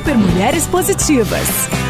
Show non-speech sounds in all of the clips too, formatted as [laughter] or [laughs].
Super Mulheres Positivas.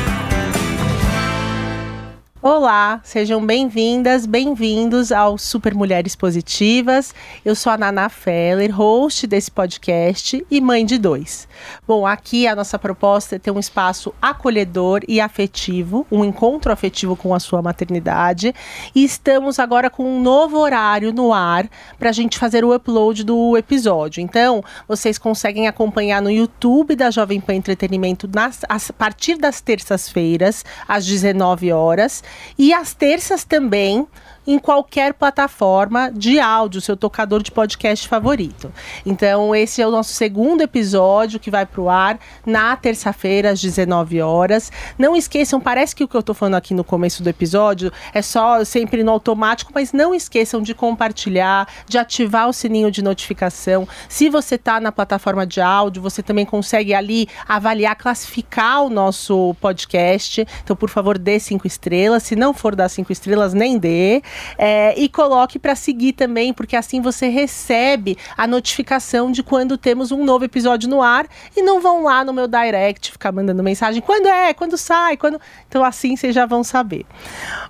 Olá, sejam bem-vindas, bem-vindos ao Super Mulheres Positivas. Eu sou a Nana Feller, host desse podcast e mãe de dois. Bom, aqui a nossa proposta é ter um espaço acolhedor e afetivo, um encontro afetivo com a sua maternidade. E estamos agora com um novo horário no ar para a gente fazer o upload do episódio. Então, vocês conseguem acompanhar no YouTube da Jovem Pan Entretenimento nas, a partir das terças-feiras, às 19 horas e às terças também em qualquer plataforma de áudio, seu tocador de podcast favorito. Então, esse é o nosso segundo episódio que vai para o ar na terça-feira, às 19 horas. Não esqueçam, parece que o que eu estou falando aqui no começo do episódio é só sempre no automático, mas não esqueçam de compartilhar, de ativar o sininho de notificação. Se você está na plataforma de áudio, você também consegue ali avaliar, classificar o nosso podcast. Então, por favor, dê cinco estrelas. Se não for dar cinco estrelas, nem dê. É, e coloque para seguir também, porque assim você recebe a notificação de quando temos um novo episódio no ar e não vão lá no meu direct ficar mandando mensagem quando é, quando sai, quando. Então assim vocês já vão saber.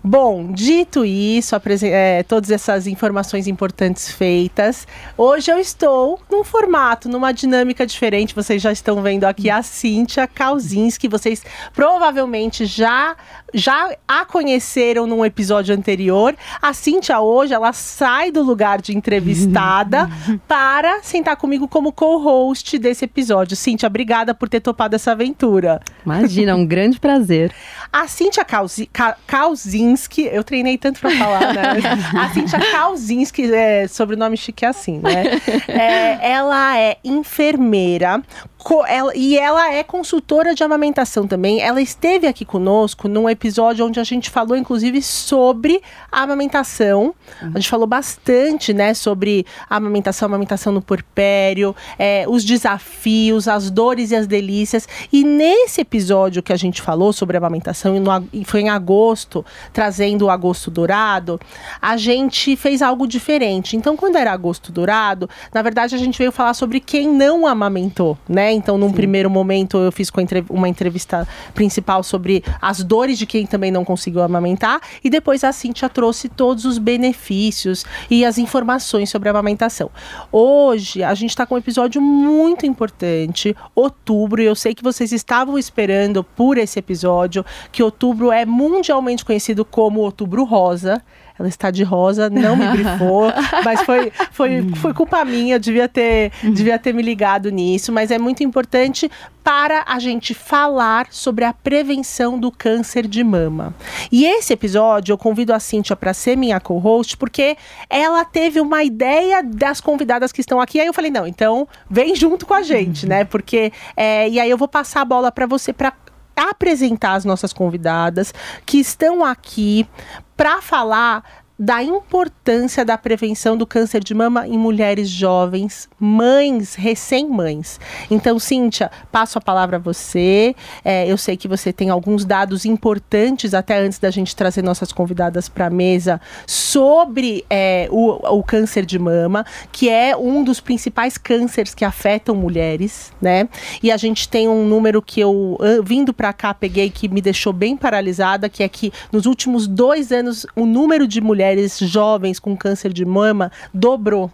Bom, dito isso, é, todas essas informações importantes feitas, hoje eu estou num formato, numa dinâmica diferente. Vocês já estão vendo aqui a Cíntia Kauzinski, vocês provavelmente já já a conheceram num episódio anterior. A Cíntia hoje, ela sai do lugar de entrevistada [laughs] para sentar comigo como co-host desse episódio. Cíntia, obrigada por ter topado essa aventura. Imagina, um grande prazer. A Cíntia Kauzinski, eu treinei tanto para falar, né? A Cíntia Kauzinski, é, sobrenome chique é assim, né? [laughs] É, ela é enfermeira, ela, e ela é consultora de amamentação também. Ela esteve aqui conosco num episódio onde a gente falou, inclusive, sobre a amamentação. Uhum. A gente falou bastante, né, sobre a amamentação, a amamentação no porpério, é, os desafios, as dores e as delícias. E nesse episódio que a gente falou sobre a amamentação, e, no, e foi em agosto, trazendo o agosto dourado, a gente fez algo diferente. Então, quando era agosto dourado, na verdade, a gente veio falar sobre quem não amamentou, né? Então, num Sim. primeiro momento, eu fiz uma entrevista principal sobre as dores de quem também não conseguiu amamentar. E depois a Cintia trouxe todos os benefícios e as informações sobre a amamentação. Hoje, a gente está com um episódio muito importante, outubro. E eu sei que vocês estavam esperando por esse episódio, que outubro é mundialmente conhecido como outubro rosa. Ela está de rosa, não me grifou, [laughs] mas foi, foi, foi culpa minha, devia ter, devia ter me ligado nisso, mas é muito importante para a gente falar sobre a prevenção do câncer de mama. E esse episódio eu convido a Cíntia para ser minha co-host, porque ela teve uma ideia das convidadas que estão aqui. Aí eu falei, não, então vem junto com a gente, né? Porque. É, e aí eu vou passar a bola para você para apresentar as nossas convidadas que estão aqui para falar da importância da prevenção do câncer de mama em mulheres jovens, mães, recém-mães. Então, Cíntia, passo a palavra a você. É, eu sei que você tem alguns dados importantes, até antes da gente trazer nossas convidadas para a mesa, sobre é, o, o câncer de mama, que é um dos principais cânceres que afetam mulheres, né? E a gente tem um número que eu, vindo para cá, peguei que me deixou bem paralisada, que é que nos últimos dois anos o número de mulheres mulheres jovens com câncer de mama dobrou.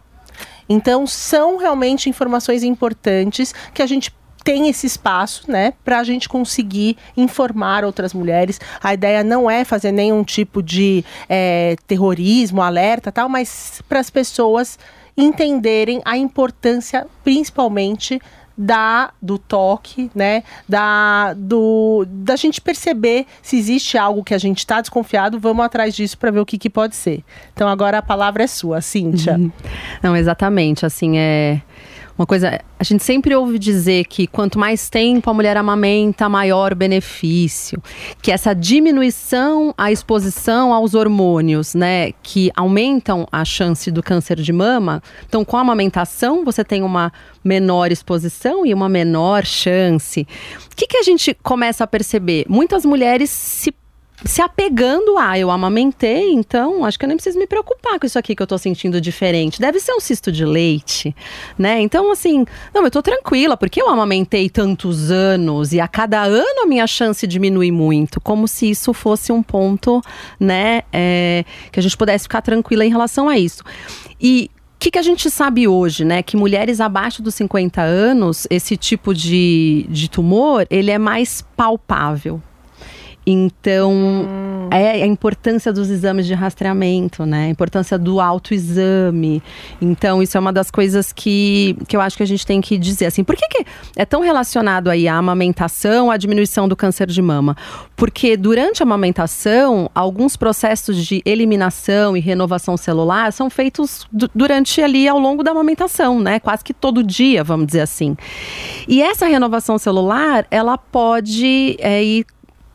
Então, são realmente informações importantes que a gente tem esse espaço, né, para a gente conseguir informar outras mulheres. A ideia não é fazer nenhum tipo de é, terrorismo, alerta, tal, mas para as pessoas entenderem a importância, principalmente da do toque, né? Da do da gente perceber se existe algo que a gente está desconfiado, vamos atrás disso para ver o que, que pode ser. Então agora a palavra é sua, Cíntia. Uhum. Não, exatamente, assim, é uma coisa, a gente sempre ouve dizer que quanto mais tempo a mulher amamenta, maior o benefício. Que essa diminuição à exposição aos hormônios, né, que aumentam a chance do câncer de mama. Então, com a amamentação, você tem uma menor exposição e uma menor chance. O que, que a gente começa a perceber? Muitas mulheres se se apegando a eu amamentei, então acho que eu nem preciso me preocupar com isso aqui que eu tô sentindo diferente. Deve ser um cisto de leite, né? Então, assim, não, eu tô tranquila, porque eu amamentei tantos anos e a cada ano a minha chance diminui muito, como se isso fosse um ponto, né, é, que a gente pudesse ficar tranquila em relação a isso. E o que, que, a gente sabe hoje, né? Que mulheres abaixo dos 50 anos, esse tipo de, de tumor, ele é mais palpável. Então, hum. é a importância dos exames de rastreamento, né? A importância do autoexame. Então, isso é uma das coisas que, que eu acho que a gente tem que dizer. Assim, por que, que é tão relacionado aí a amamentação, a diminuição do câncer de mama? Porque durante a amamentação, alguns processos de eliminação e renovação celular são feitos durante ali ao longo da amamentação, né? Quase que todo dia, vamos dizer assim. E essa renovação celular, ela pode é, ir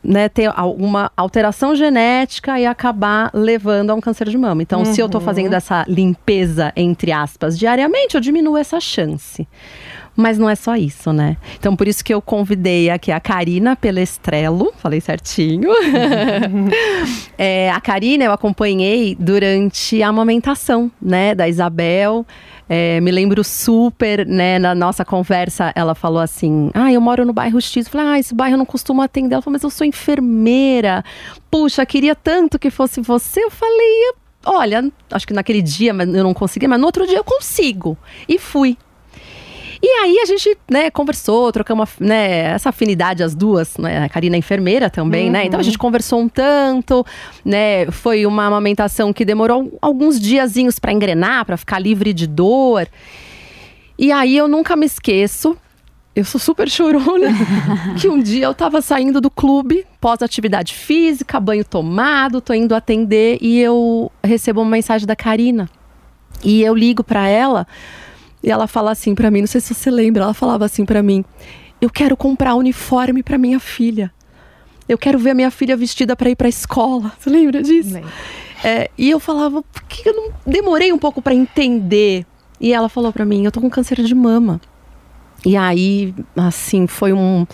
né, ter alguma alteração genética e acabar levando a um câncer de mama. Então, uhum. se eu estou fazendo essa limpeza, entre aspas, diariamente, eu diminuo essa chance. Mas não é só isso, né? Então, por isso que eu convidei aqui a Karina Pelestrello, falei certinho. [laughs] é, a Karina eu acompanhei durante a amamentação, né, da Isabel. É, me lembro super, né, na nossa conversa, ela falou assim: Ah, eu moro no bairro X. Eu falei, ah, esse bairro eu não costumo atender. Ela falou, mas eu sou enfermeira. Puxa, queria tanto que fosse você. Eu falei, olha, acho que naquele dia eu não conseguia, mas no outro dia eu consigo. E fui. E aí a gente, né, conversou, trocamos né, essa afinidade as duas, né? A Karina é enfermeira também, uhum. né? Então a gente conversou um tanto, né? Foi uma amamentação que demorou alguns diazinhos para engrenar, para ficar livre de dor. E aí eu nunca me esqueço eu sou super chorona. [laughs] que um dia eu tava saindo do clube, pós-atividade física, banho tomado, tô indo atender e eu recebo uma mensagem da Karina. E eu ligo para ela e ela fala assim para mim, não sei se você lembra, ela falava assim para mim: "Eu quero comprar uniforme para minha filha. Eu quero ver a minha filha vestida para ir para a escola". Você lembra disso? É, e eu falava: "Por que eu não demorei um pouco para entender?". E ela falou para mim: "Eu tô com câncer de mama". E aí, assim, foi um,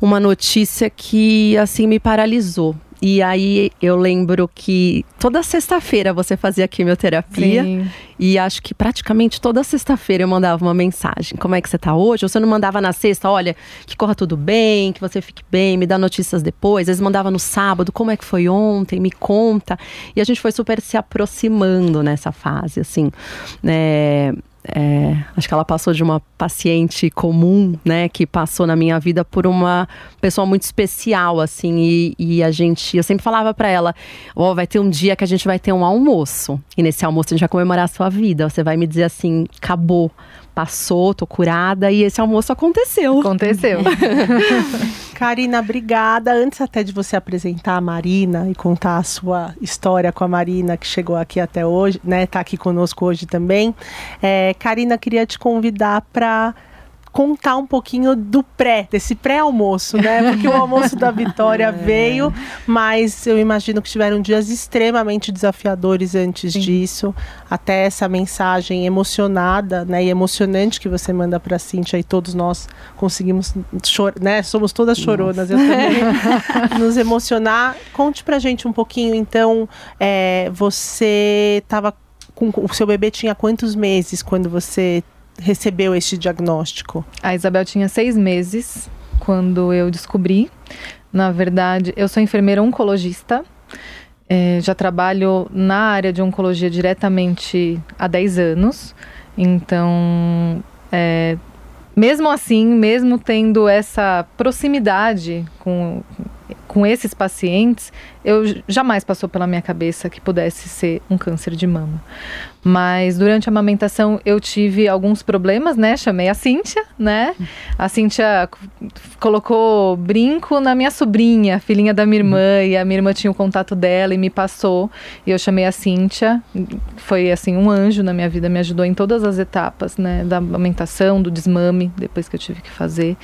uma notícia que assim me paralisou. E aí eu lembro que toda sexta-feira você fazia quimioterapia. Sim. E acho que praticamente toda sexta-feira eu mandava uma mensagem. Como é que você tá hoje? Ou você não mandava na sexta, olha, que corra tudo bem, que você fique bem, me dá notícias depois. Às vezes mandava no sábado, como é que foi ontem, me conta. E a gente foi super se aproximando nessa fase, assim. É, é, acho que ela passou de uma paciente comum, né, que passou na minha vida por uma pessoa muito especial, assim, e, e a gente, eu sempre falava para ela, ó, oh, vai ter um dia que a gente vai ter um almoço, e nesse almoço a gente vai comemorar a sua vida, você vai me dizer assim, acabou, passou, tô curada e esse almoço aconteceu. Aconteceu. [laughs] Karina, obrigada. Antes até de você apresentar a Marina e contar a sua história com a Marina, que chegou aqui até hoje, né? Tá aqui conosco hoje também. É, Karina, queria te convidar para contar um pouquinho do pré, desse pré-almoço, né? Porque o almoço da Vitória [laughs] é. veio, mas eu imagino que tiveram dias extremamente desafiadores antes Sim. disso. Até essa mensagem emocionada, né? E emocionante que você manda para a Cintia e todos nós conseguimos chorar, né? Somos todas choronas, Nossa. eu também. [laughs] nos emocionar. Conte pra gente um pouquinho, então, é, você estava com o seu bebê tinha quantos meses quando você recebeu este diagnóstico? A Isabel tinha seis meses quando eu descobri. Na verdade, eu sou enfermeira oncologista. É, já trabalho na área de oncologia diretamente há 10 anos. Então, é, mesmo assim, mesmo tendo essa proximidade com, com esses pacientes, eu jamais passou pela minha cabeça que pudesse ser um câncer de mama. Mas durante a amamentação eu tive alguns problemas, né? Chamei a Cíntia, né? A Cíntia colocou brinco na minha sobrinha, filhinha da minha irmã, e a minha irmã tinha o contato dela e me passou. E eu chamei a Cíntia, foi assim um anjo na minha vida, me ajudou em todas as etapas, né? Da amamentação, do desmame, depois que eu tive que fazer.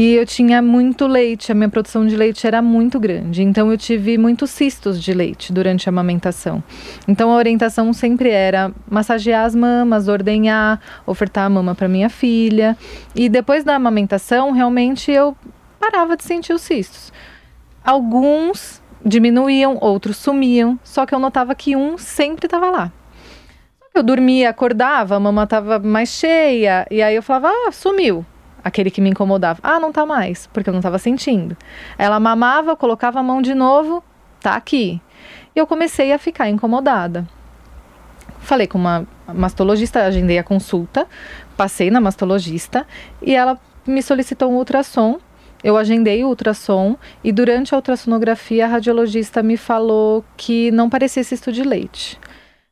E eu tinha muito leite, a minha produção de leite era muito grande. Então eu tive muitos cistos de leite durante a amamentação. Então a orientação sempre era massagear as mamas, ordenhar, ofertar a mama para minha filha. E depois da amamentação, realmente eu parava de sentir os cistos. Alguns diminuíam, outros sumiam, só que eu notava que um sempre estava lá. Eu dormia, acordava, a mama estava mais cheia, e aí eu falava, ah, sumiu. Aquele que me incomodava. Ah, não tá mais, porque eu não estava sentindo. Ela mamava, colocava a mão de novo, tá aqui. E eu comecei a ficar incomodada. Falei com uma mastologista, agendei a consulta, passei na mastologista e ela me solicitou um ultrassom. Eu agendei o ultrassom e durante a ultrassonografia a radiologista me falou que não parecia cisto de leite.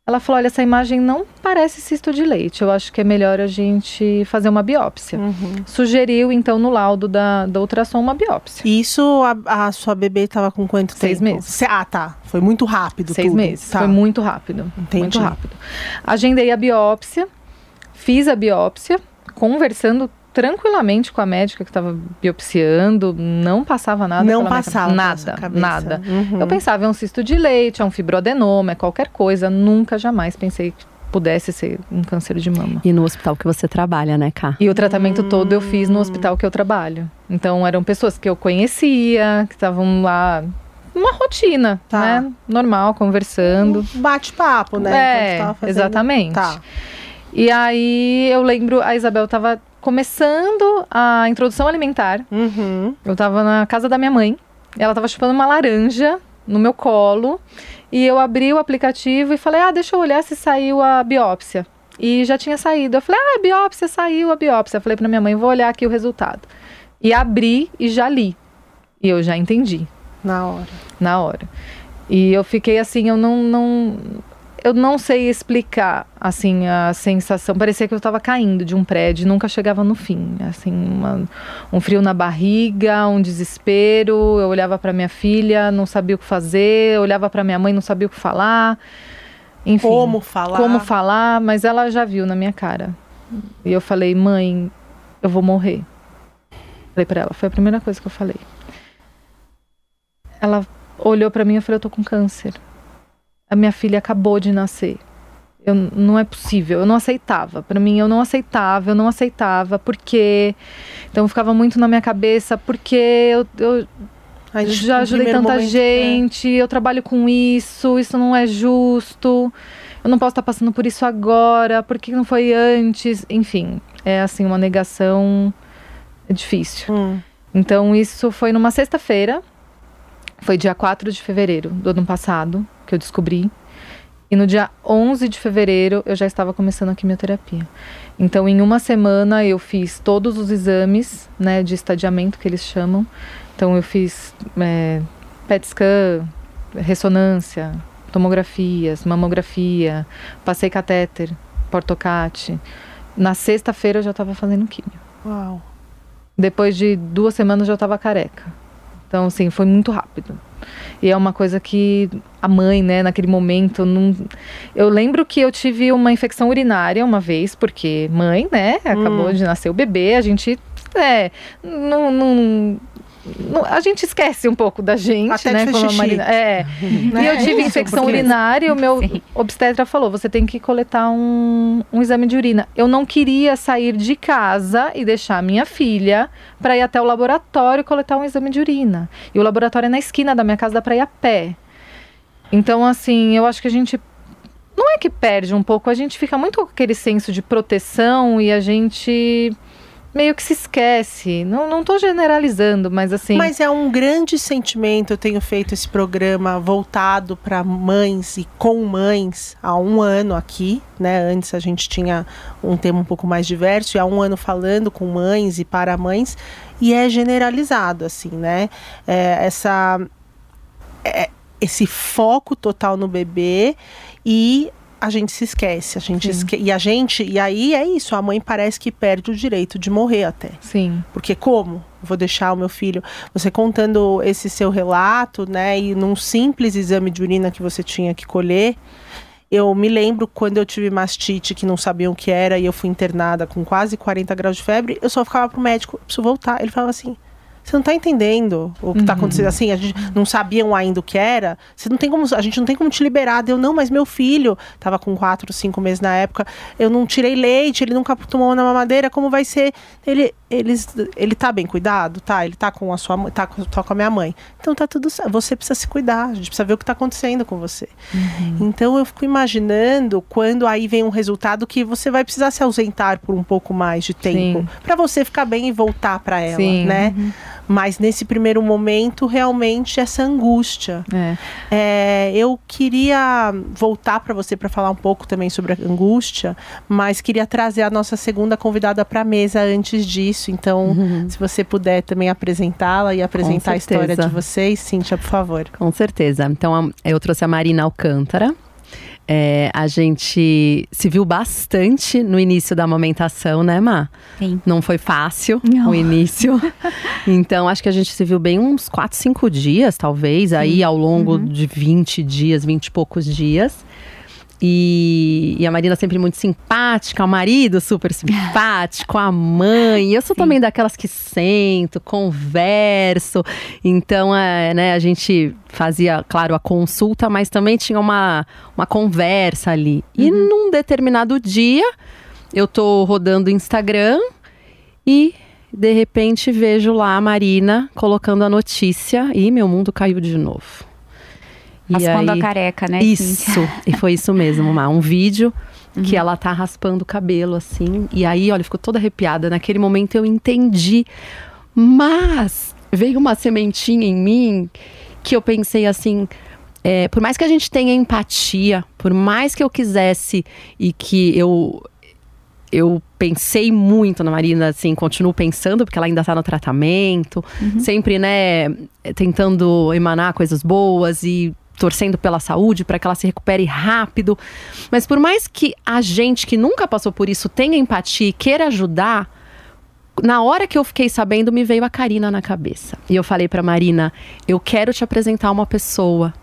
Ela falou: olha, essa imagem não parece cisto de leite. Eu acho que é melhor a gente fazer uma biópsia. Uhum. Sugeriu, então, no laudo da, da ultrassom, uma biópsia. E Isso, a, a sua bebê estava com quanto Seis tempo? meses. Se- ah, tá. Foi muito rápido Seis tudo. meses. Tá. Foi muito rápido. Entendi. Muito rápido. Agendei a biópsia, fiz a biópsia, conversando tranquilamente com a médica que estava biopsiando, não passava nada. Não passava Nada, nada. Uhum. Eu pensava, é um cisto de leite, é um fibroadenoma, é qualquer coisa. Nunca, jamais pensei que pudesse ser um câncer de mama. E no hospital que você trabalha, né, Cá? E o tratamento todo eu Hum. fiz no hospital que eu trabalho. Então eram pessoas que eu conhecia, que estavam lá, uma rotina, Tá. né? Normal, conversando. Um Bate-papo, né? É, tava fazendo- exatamente. Tá. E aí eu lembro, a Isabel estava começando a introdução alimentar. Uhum. Eu estava na casa da minha mãe. Ela estava chupando uma laranja no meu colo. E eu abri o aplicativo e falei: Ah, deixa eu olhar se saiu a biópsia. E já tinha saído. Eu falei: Ah, a biópsia saiu, a biópsia. Eu falei para minha mãe: Vou olhar aqui o resultado. E abri e já li. E eu já entendi Na hora. na hora. E eu fiquei assim, eu não, não eu não sei explicar assim a sensação. Parecia que eu estava caindo de um prédio, e nunca chegava no fim. Assim, uma- um frio na barriga, um desespero. Eu olhava para minha filha, não sabia o que fazer. Eu olhava para minha mãe, não sabia o que falar. Enfim, Como falar? como falar, mas ela já viu na minha cara. E eu falei, mãe, eu vou morrer. Falei pra ela, foi a primeira coisa que eu falei. Ela olhou pra mim e falou, eu tô com câncer. A minha filha acabou de nascer. Eu, não é possível, eu não aceitava. Pra mim, eu não aceitava, eu não aceitava, porque. Então ficava muito na minha cabeça, porque eu, eu gente, já ajudei tanta momento, gente, eu trabalho com isso, isso não é justo, eu não posso estar passando por isso agora, por que não foi antes? Enfim, é assim, uma negação difícil. é. Hum. Então, isso foi numa sexta-feira, foi dia 4 de fevereiro do ano passado que eu descobri. E no dia 11 de fevereiro eu já estava começando a quimioterapia. Então, em uma semana eu fiz todos os exames, né, de estadiamento que eles chamam. Então, eu fiz é, PET scan, ressonância, tomografias, mamografia, passei catéter, portocate. Na sexta-feira eu já estava fazendo quimio. Uau. Depois de duas semanas eu já estava careca. Então, assim, foi muito rápido. E é uma coisa que a mãe, né, naquele momento, não... eu lembro que eu tive uma infecção urinária uma vez, porque mãe, né, acabou de nascer o bebê, a gente, é, não- não- a gente esquece um pouco da gente, Até de né, como. Marina, é. Né? [laughs] E eu tive Isso, infecção porque- urinária e o meu Sim. obstetra falou: você tem que coletar um, um exame de urina. Eu não queria sair de casa e deixar minha filha para ir até o laboratório coletar um exame de urina. E o laboratório é na esquina da minha casa, dá para ir a pé. Então, assim, eu acho que a gente. Não é que perde um pouco, a gente fica muito com aquele senso de proteção e a gente meio que se esquece. Não, não tô generalizando, mas assim. Mas é um grande sentimento. Eu tenho feito esse programa voltado para mães e com mães há um ano aqui, né? Antes a gente tinha um tema um pouco mais diverso e há um ano falando com mães e para mães e é generalizado assim, né? É, essa é, esse foco total no bebê e a gente se esquece, a gente esque... e a gente e aí é isso, a mãe parece que perde o direito de morrer até. Sim. Porque como? Vou deixar o meu filho. Você contando esse seu relato, né? E num simples exame de urina que você tinha que colher. Eu me lembro quando eu tive mastite, que não sabiam o que era, e eu fui internada com quase 40 graus de febre, eu só ficava pro médico, eu preciso voltar. Ele falava assim: você não tá entendendo o que tá Uhum. acontecendo. Assim, a gente não sabiam ainda o que era. Você não tem como, a gente não tem como te liberar. Deu, não, mas meu filho tava com quatro, cinco meses na época. Eu não tirei leite, ele nunca tomou na mamadeira. Como vai ser? Ele, eles, ele tá bem cuidado? Tá, ele tá com a sua mãe, tá com, a minha mãe. Então tá tudo certo. Você precisa se cuidar, a gente precisa ver o que tá acontecendo com você. Então eu fico imaginando quando aí vem um resultado que você vai precisar se ausentar por um pouco mais de tempo para você ficar bem e voltar para ela, Sim. né? Mas nesse primeiro momento, realmente essa angústia. É. É, eu queria voltar para você para falar um pouco também sobre a angústia, mas queria trazer a nossa segunda convidada para a mesa antes disso. Então, se você puder também apresentá-la e apresentar a história de vocês, Cíntia, por favor. Com certeza. Então, eu trouxe a Marina Alcântara. É, a gente se viu bastante no início da amamentação, né, Má? Sim. Não foi fácil Não. o início. [laughs] então, acho que a gente se viu bem uns 4, 5 dias, talvez, aí ao longo Uhum. de 20 dias, 20 e poucos dias. E, e a Marina sempre muito simpática, o marido super simpático, a mãe. Eu sou Sim. também daquelas que sento, converso. Então, é, né, a gente fazia, claro, a consulta, mas também tinha uma, uma conversa ali. E num determinado dia, eu tô rodando o Instagram e de repente vejo lá a Marina colocando a notícia e meu mundo caiu de novo. E Raspando aí- a careca, né? isso, Cíntia? e foi isso mesmo, Má. Um vídeo que ela tá raspando o cabelo, assim. E aí, olha, ficou toda arrepiada. Naquele momento eu entendi. Mas veio uma sementinha em mim que eu pensei assim. é, por mais que a gente tenha empatia, por mais que eu quisesse e que eu eu pensei muito na Marina, assim, continuo pensando, porque ela ainda tá no tratamento, sempre, né, tentando emanar coisas boas e torcendo pela saúde para que ela se recupere rápido. Mas por mais que a gente que nunca passou por isso tenha empatia e queira ajudar, na hora que eu fiquei sabendo, me veio a Karina na cabeça. E eu falei pra Marina: eu quero te apresentar uma pessoa.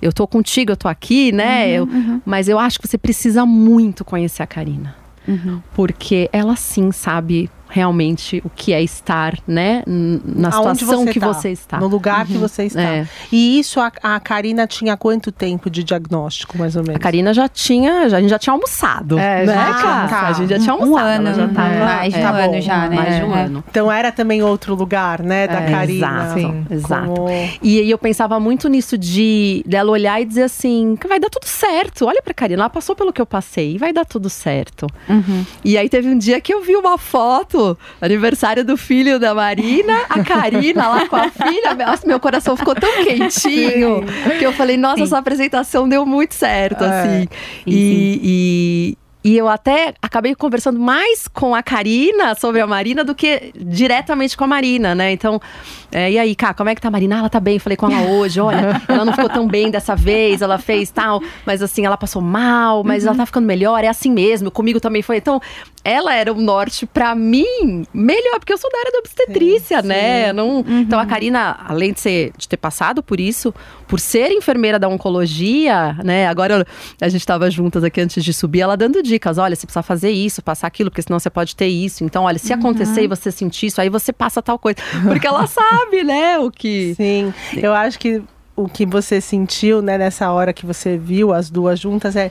Eu tô contigo, eu tô aqui, né? Eu- Mas eu acho que você precisa muito conhecer a Karina. Uhum. Porque ela sim sabe realmente o que é estar, né? Na Aonde situação você que tá, você está. No lugar que você está. É. E isso, a, a Karina tinha quanto tempo de diagnóstico, mais ou menos? A Karina já tinha, já, a gente já tinha almoçado. É, né, já tinha. A gente já tinha Um almoçado. ano, ela já tava, né? mais de Tá um bom, ano já, né? Mais de um É. ano. Então era também outro lugar, né, da É, Karina. Exato, Sim. exato. Como- E aí eu pensava muito nisso de dela olhar e dizer assim, que vai dar tudo certo. Olha pra Karina, ela passou pelo que eu passei e vai dar tudo certo. Uhum. E aí teve um dia que eu vi uma foto, aniversário do filho da Marina, a Karina lá com a filha. Nossa, meu coração ficou tão quentinho que eu falei, nossa, Sim. essa apresentação deu muito certo, É. assim. Sim, E, e, e eu até acabei conversando mais com a Karina sobre a Marina do que diretamente com a Marina, né? Então, é, e aí, Cá, como é que tá a Marina? Ah, ela tá bem, falei com ela hoje, olha, [laughs] ela não ficou tão bem dessa vez, ela fez tal, mas assim, ela passou mal, mas ela tá ficando melhor, é assim mesmo, comigo também foi. Então, ela era um norte pra mim melhor, porque eu sou da área da obstetrícia, Sim, né? Não, Então, a Karina, além de, ser, de ter passado por isso, por ser enfermeira da oncologia, né? Agora a gente tava juntas aqui antes de subir, ela dando dicas, olha, você precisa fazer isso, passar aquilo, porque senão você pode ter isso. Então, olha, se acontecer e você sentir isso, aí você passa tal coisa. Porque ela sabe, né, o que... Sim, eu acho que o que você sentiu, né, nessa hora que você viu as duas juntas é.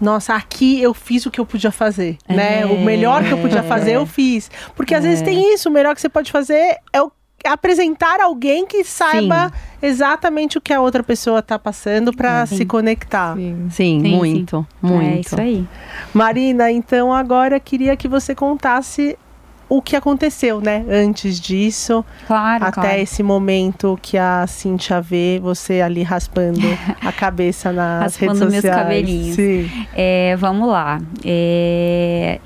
Nossa, aqui eu fiz o que eu podia fazer, né? O melhor que eu podia fazer, eu fiz. Porque às vezes tem isso, o melhor que você pode fazer é o- apresentar alguém que saiba exatamente o que a outra pessoa tá passando para se conectar. Sim. Sim, Sim, muito, muito. É isso aí. Marina, então agora eu queria que você contasse o que aconteceu, né? Antes disso, Claro, até claro. esse momento que a Cintia vê você ali raspando a [laughs] cabeça nas Raspando redes meus sociais. cabelinhos. Sim. É, vamos lá. É,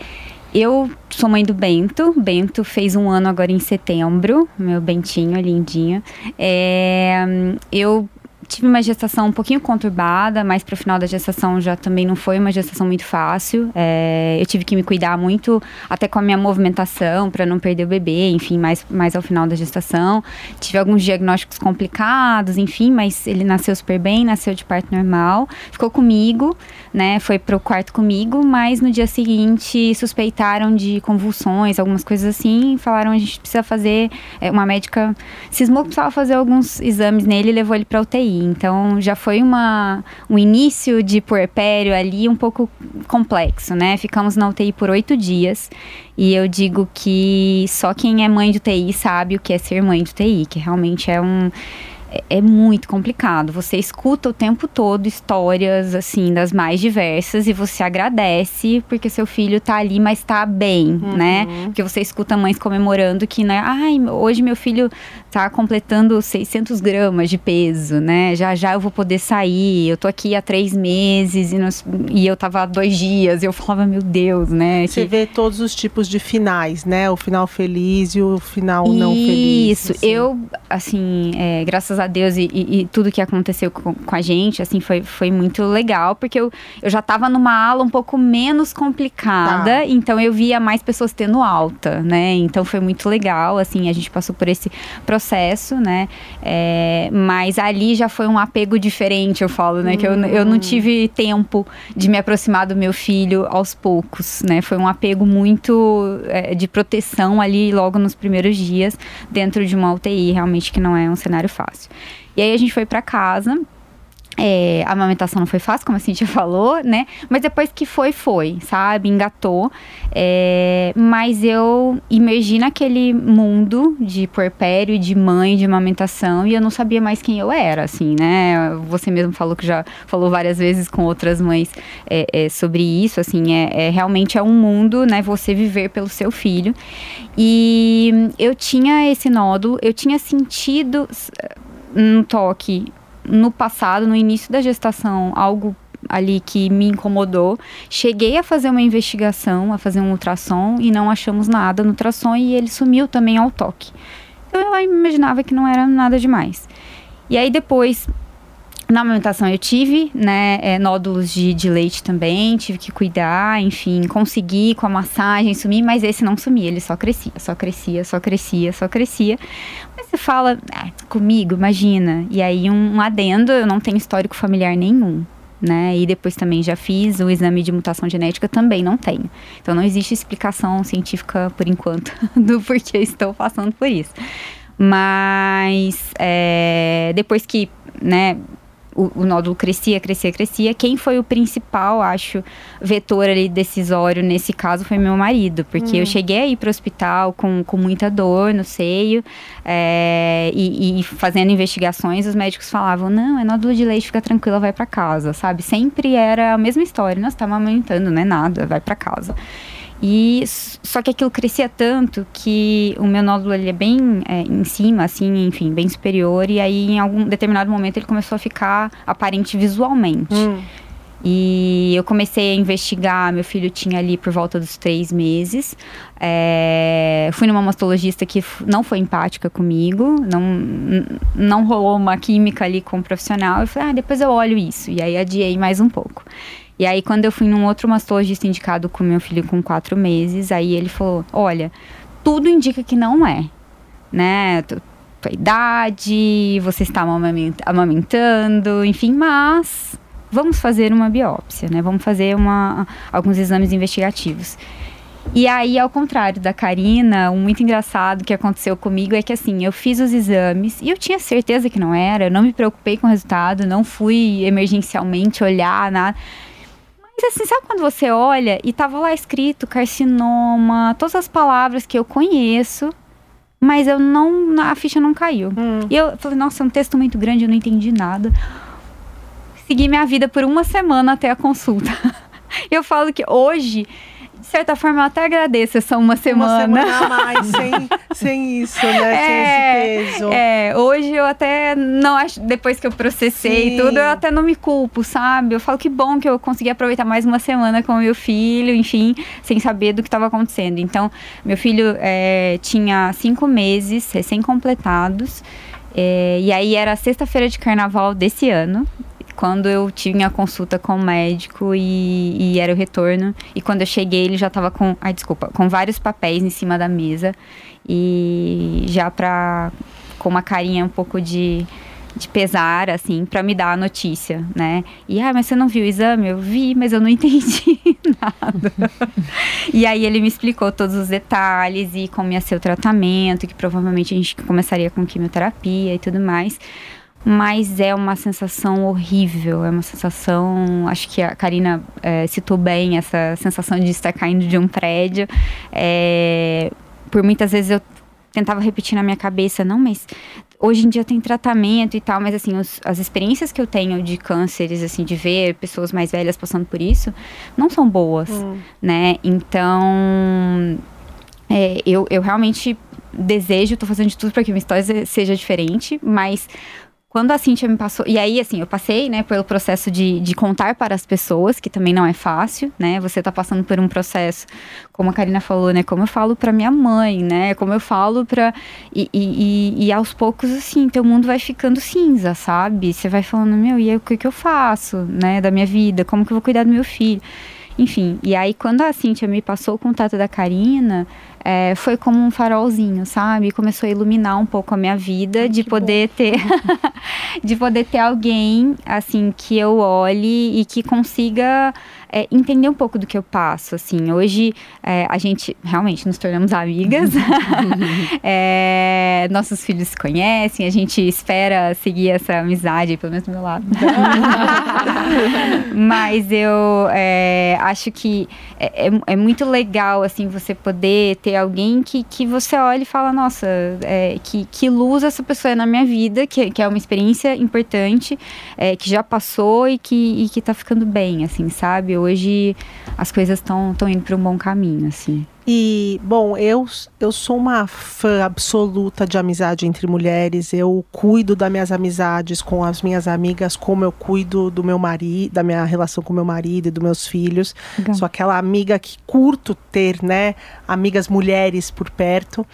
eu sou mãe do Bento. Bento fez um ano agora em setembro. Meu Bentinho, lindinho. É, eu tive uma gestação um pouquinho conturbada, mas pro final da gestação já também não foi uma gestação muito fácil. É, eu tive que me cuidar muito, até com a minha movimentação, para não perder o bebê, enfim, mais, mais ao final da gestação. Tive alguns diagnósticos complicados, enfim, mas ele nasceu super bem, nasceu de parto normal, ficou comigo, né? Foi pro quarto comigo, mas no dia seguinte suspeitaram de convulsões, algumas coisas assim, falaram a gente precisa fazer. É, uma médica cismou que precisava fazer alguns exames nele e levou ele para UTI. Então já foi uma, um início de puerpério ali um pouco complexo, né? Ficamos na UTI por oito dias. E eu digo que só quem é mãe de UTI sabe o que é ser mãe de UTI, que realmente é um é, é muito complicado. Você escuta o tempo todo histórias assim das mais diversas e você agradece porque seu filho tá ali, mas tá bem, uhum. né? Porque você escuta mães comemorando que, né? Ai, hoje meu filho tá completando 600 gramas de peso, né? Já já eu vou poder sair. Eu tô aqui há três meses e, nós, e eu tava há dois dias. E eu falava, meu Deus, né? Você que... vê todos os tipos de finais, né? O final feliz e o final Isso. não feliz. Isso. Assim. Eu, assim, é, graças graças a Deus e, e, e tudo que aconteceu com, com, a gente, assim, foi, foi muito legal, porque eu, eu já estava numa ala um pouco menos complicada, tá. então eu via mais pessoas tendo alta, né? Então foi muito legal, assim, a gente passou por esse processo, né? É, mas ali já foi um apego diferente, eu falo, né? Hum. Que eu, eu não tive tempo de me aproximar do meu filho aos poucos, né? Foi um apego muito é, de proteção ali logo nos primeiros dias, dentro de uma UTI, realmente que não é um cenário fácil. E aí a gente foi para casa. É, a amamentação não foi fácil, como a Cintia [laughs] falou, né? Mas depois que foi, foi, sabe? Engatou. É, mas eu imergi naquele mundo de puerpério, de mãe, de amamentação, e eu não sabia mais quem eu era, assim, né? Você mesmo falou que já falou várias vezes com outras mães é, é sobre isso, assim, é, é, realmente é um mundo, né? Você viver pelo seu filho. E eu tinha esse nódulo, eu tinha sentido um toque no passado, no início da gestação, algo ali que me incomodou. Cheguei a fazer uma investigação, a fazer um ultrassom e não achamos nada no ultrassom e ele sumiu também ao toque. Então eu imaginava que não era nada demais. E aí depois na amamentação eu tive, né, é, nódulos de, de leite também, tive que cuidar, enfim, consegui com a massagem sumir, mas esse não sumia, ele só crescia, só crescia, só crescia, só crescia. Você fala, ah, comigo, imagina. E aí um, um adendo, eu não tenho histórico familiar nenhum. Né? E depois também já fiz o exame de mutação genética, também não tenho. Então não existe explicação científica por enquanto [laughs] do porquê estou passando por isso. Mas é, depois que né, o, o, nódulo crescia, crescia, crescia. Quem foi o principal, acho, vetor ali decisório nesse caso foi meu marido, porque hum. eu cheguei a ir para o hospital com, com muita dor no seio é, e, e, fazendo investigações, os médicos falavam: não, é nódulo de leite, fica tranquila, vai para casa, sabe? Sempre era a mesma história, nós estamos amamentando, não é nada, vai para casa. E só que aquilo crescia tanto que o meu nódulo ele é bem é, em cima, assim, enfim, bem superior. E aí, em algum determinado momento, ele começou a ficar aparente visualmente. Hum. E eu comecei a investigar. Meu filho tinha ali por volta dos três meses. É, fui numa mastologista que não foi empática comigo, não, não rolou uma química ali com o profissional. Eu falei, ah, depois eu olho isso. E aí adiei mais um pouco. E aí, quando eu fui num outro mastologista indicado com meu filho com quatro meses, aí ele falou: olha, tudo indica que não é, né? Tua idade, você está amamentando, enfim, mas vamos fazer uma biópsia, né? Vamos fazer uma, alguns exames investigativos. E aí, ao contrário da Karina, um muito engraçado que aconteceu comigo é que assim, eu fiz os exames e eu tinha certeza que não era, eu não me preocupei com o resultado, não fui emergencialmente olhar nada. Mas assim, sabe quando você olha e tava lá escrito carcinoma, todas as palavras que eu conheço, mas eu não. A ficha não caiu. Hum. E eu falei, nossa, é um texto muito grande, eu não entendi nada. Segui minha vida por uma semana até a consulta. [laughs] eu falo que hoje certa forma, eu até agradeço essa uma semana. Uma semana a [laughs] mais, sem, sem isso, né? É, sem esse peso. É, hoje eu até não acho, depois que eu processei Sim. tudo, eu até não me culpo, sabe? Eu falo que bom que eu consegui aproveitar mais uma semana com o meu filho, enfim, sem saber do que estava acontecendo. Então, meu filho é, tinha cinco meses recém-completados. É, e aí era sexta-feira de carnaval desse ano, quando eu tinha consulta com o médico e, e, era o retorno. E quando eu cheguei, ele já estava com. Ai, desculpa, com vários papéis em cima da mesa. E já pra. com uma carinha um pouco de de pesar, assim, para me dar a notícia, né? E, ah, mas você não viu o exame? Eu vi, mas eu não [laughs] entendi nada. e aí ele me explicou todos os detalhes e como ia ser o tratamento, que provavelmente a gente começaria com quimioterapia e tudo mais. Mas é uma sensação horrível, é uma sensação. Acho que a Karina é, citou bem essa sensação de estar caindo de um prédio. É, por muitas vezes eu tentava repetir na minha cabeça, não, mas hoje em dia tem tratamento e tal, mas assim, os, as experiências que eu tenho de cânceres, assim, de ver pessoas mais velhas passando por isso, não são boas, hum. né? Então, é, eu, eu realmente desejo, tô fazendo de tudo para que minha história seja diferente, mas quando a Cintia me passou. E aí, assim, eu passei, né, pelo processo de, de contar para as pessoas, que também não é fácil, né? Você tá passando por um processo, como a Karina falou, né? Como eu falo para minha mãe, né? Como eu falo para e, e, e, aos poucos, assim, teu mundo vai ficando cinza, sabe? Você vai falando, meu, e aí o que, que eu faço, né? Da minha vida? Como que eu vou cuidar do meu filho? Enfim, e aí quando a Cintia me passou o contato da Karina, é, foi como um farolzinho, sabe? Começou a iluminar um pouco a minha vida Ai, de poder bom. ter [laughs] de poder ter alguém assim que eu olhe e que consiga é, entender um pouco do que eu passo, assim. Hoje é, a gente realmente nos tornamos amigas, [laughs] é, nossos filhos se conhecem, a gente espera seguir essa amizade, pelo menos do meu lado. [laughs] Mas eu é, acho que é, é, é, muito legal, assim, você poder ter alguém que, que você olha e fala, nossa, que, que luz essa pessoa é na minha vida, que, que é uma experiência importante, que já passou e que, e que tá ficando bem, assim, sabe? Hoje as coisas estão indo para um bom caminho, assim. E, bom, eu, eu sou uma fã absoluta de amizade entre mulheres. Eu cuido das minhas amizades com as minhas amigas, como eu cuido do meu marido, da minha relação com meu marido e dos meus filhos. Legal. Sou aquela amiga que curto ter, né? Amigas mulheres por perto.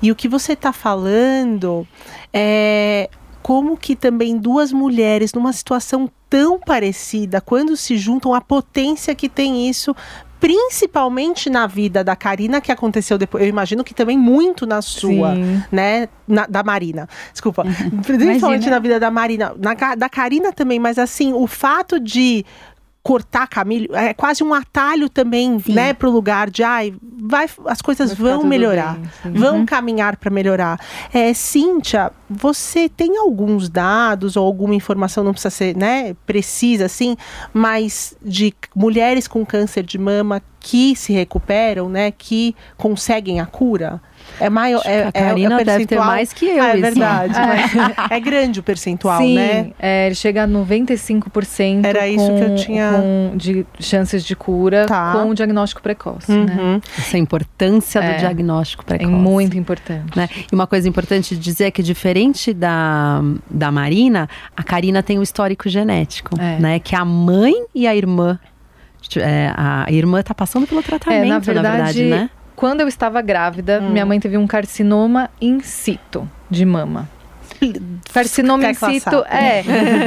E o que você está falando é como que também duas mulheres numa situação tão parecida, quando se juntam, a potência que tem isso principalmente na vida da Karina, que aconteceu depois. Eu imagino que também muito na sua, Sim. né? Na, da Marina. Desculpa. Uhum. Principalmente Imagina. na vida da Marina. Na, da Karina também, mas assim, o fato de cortar Camilo é quase um atalho também, Sim. né, para o lugar de ai, vai, as coisas vai vão melhorar, bem, vão uhum. caminhar para melhorar. É, Cíntia, você tem alguns dados ou alguma informação, não precisa ser, né, precisa assim, mas de mulheres com câncer de mama que se recuperam, né, que conseguem a cura? É maior. É, a Karina é, é deve ter mais que eu. Ah, é verdade. É. é. grande o percentual, Sim, né? É, ele chega a 95%. Era isso com, que eu tinha. Com de chances de cura tá. com o diagnóstico precoce. Né? Uhum. Né? Essa importância do é, diagnóstico é precoce. É muito importante. Né? E uma coisa importante de dizer é que, diferente da, da Marina, a Karina tem o um histórico genético, é. né? Que a mãe e a irmã. É, a irmã está passando pelo tratamento, é, na verdade, na verdade né? Quando eu estava grávida, hum. minha mãe teve um carcinoma in situ de mama. Carcinoma in situ, é.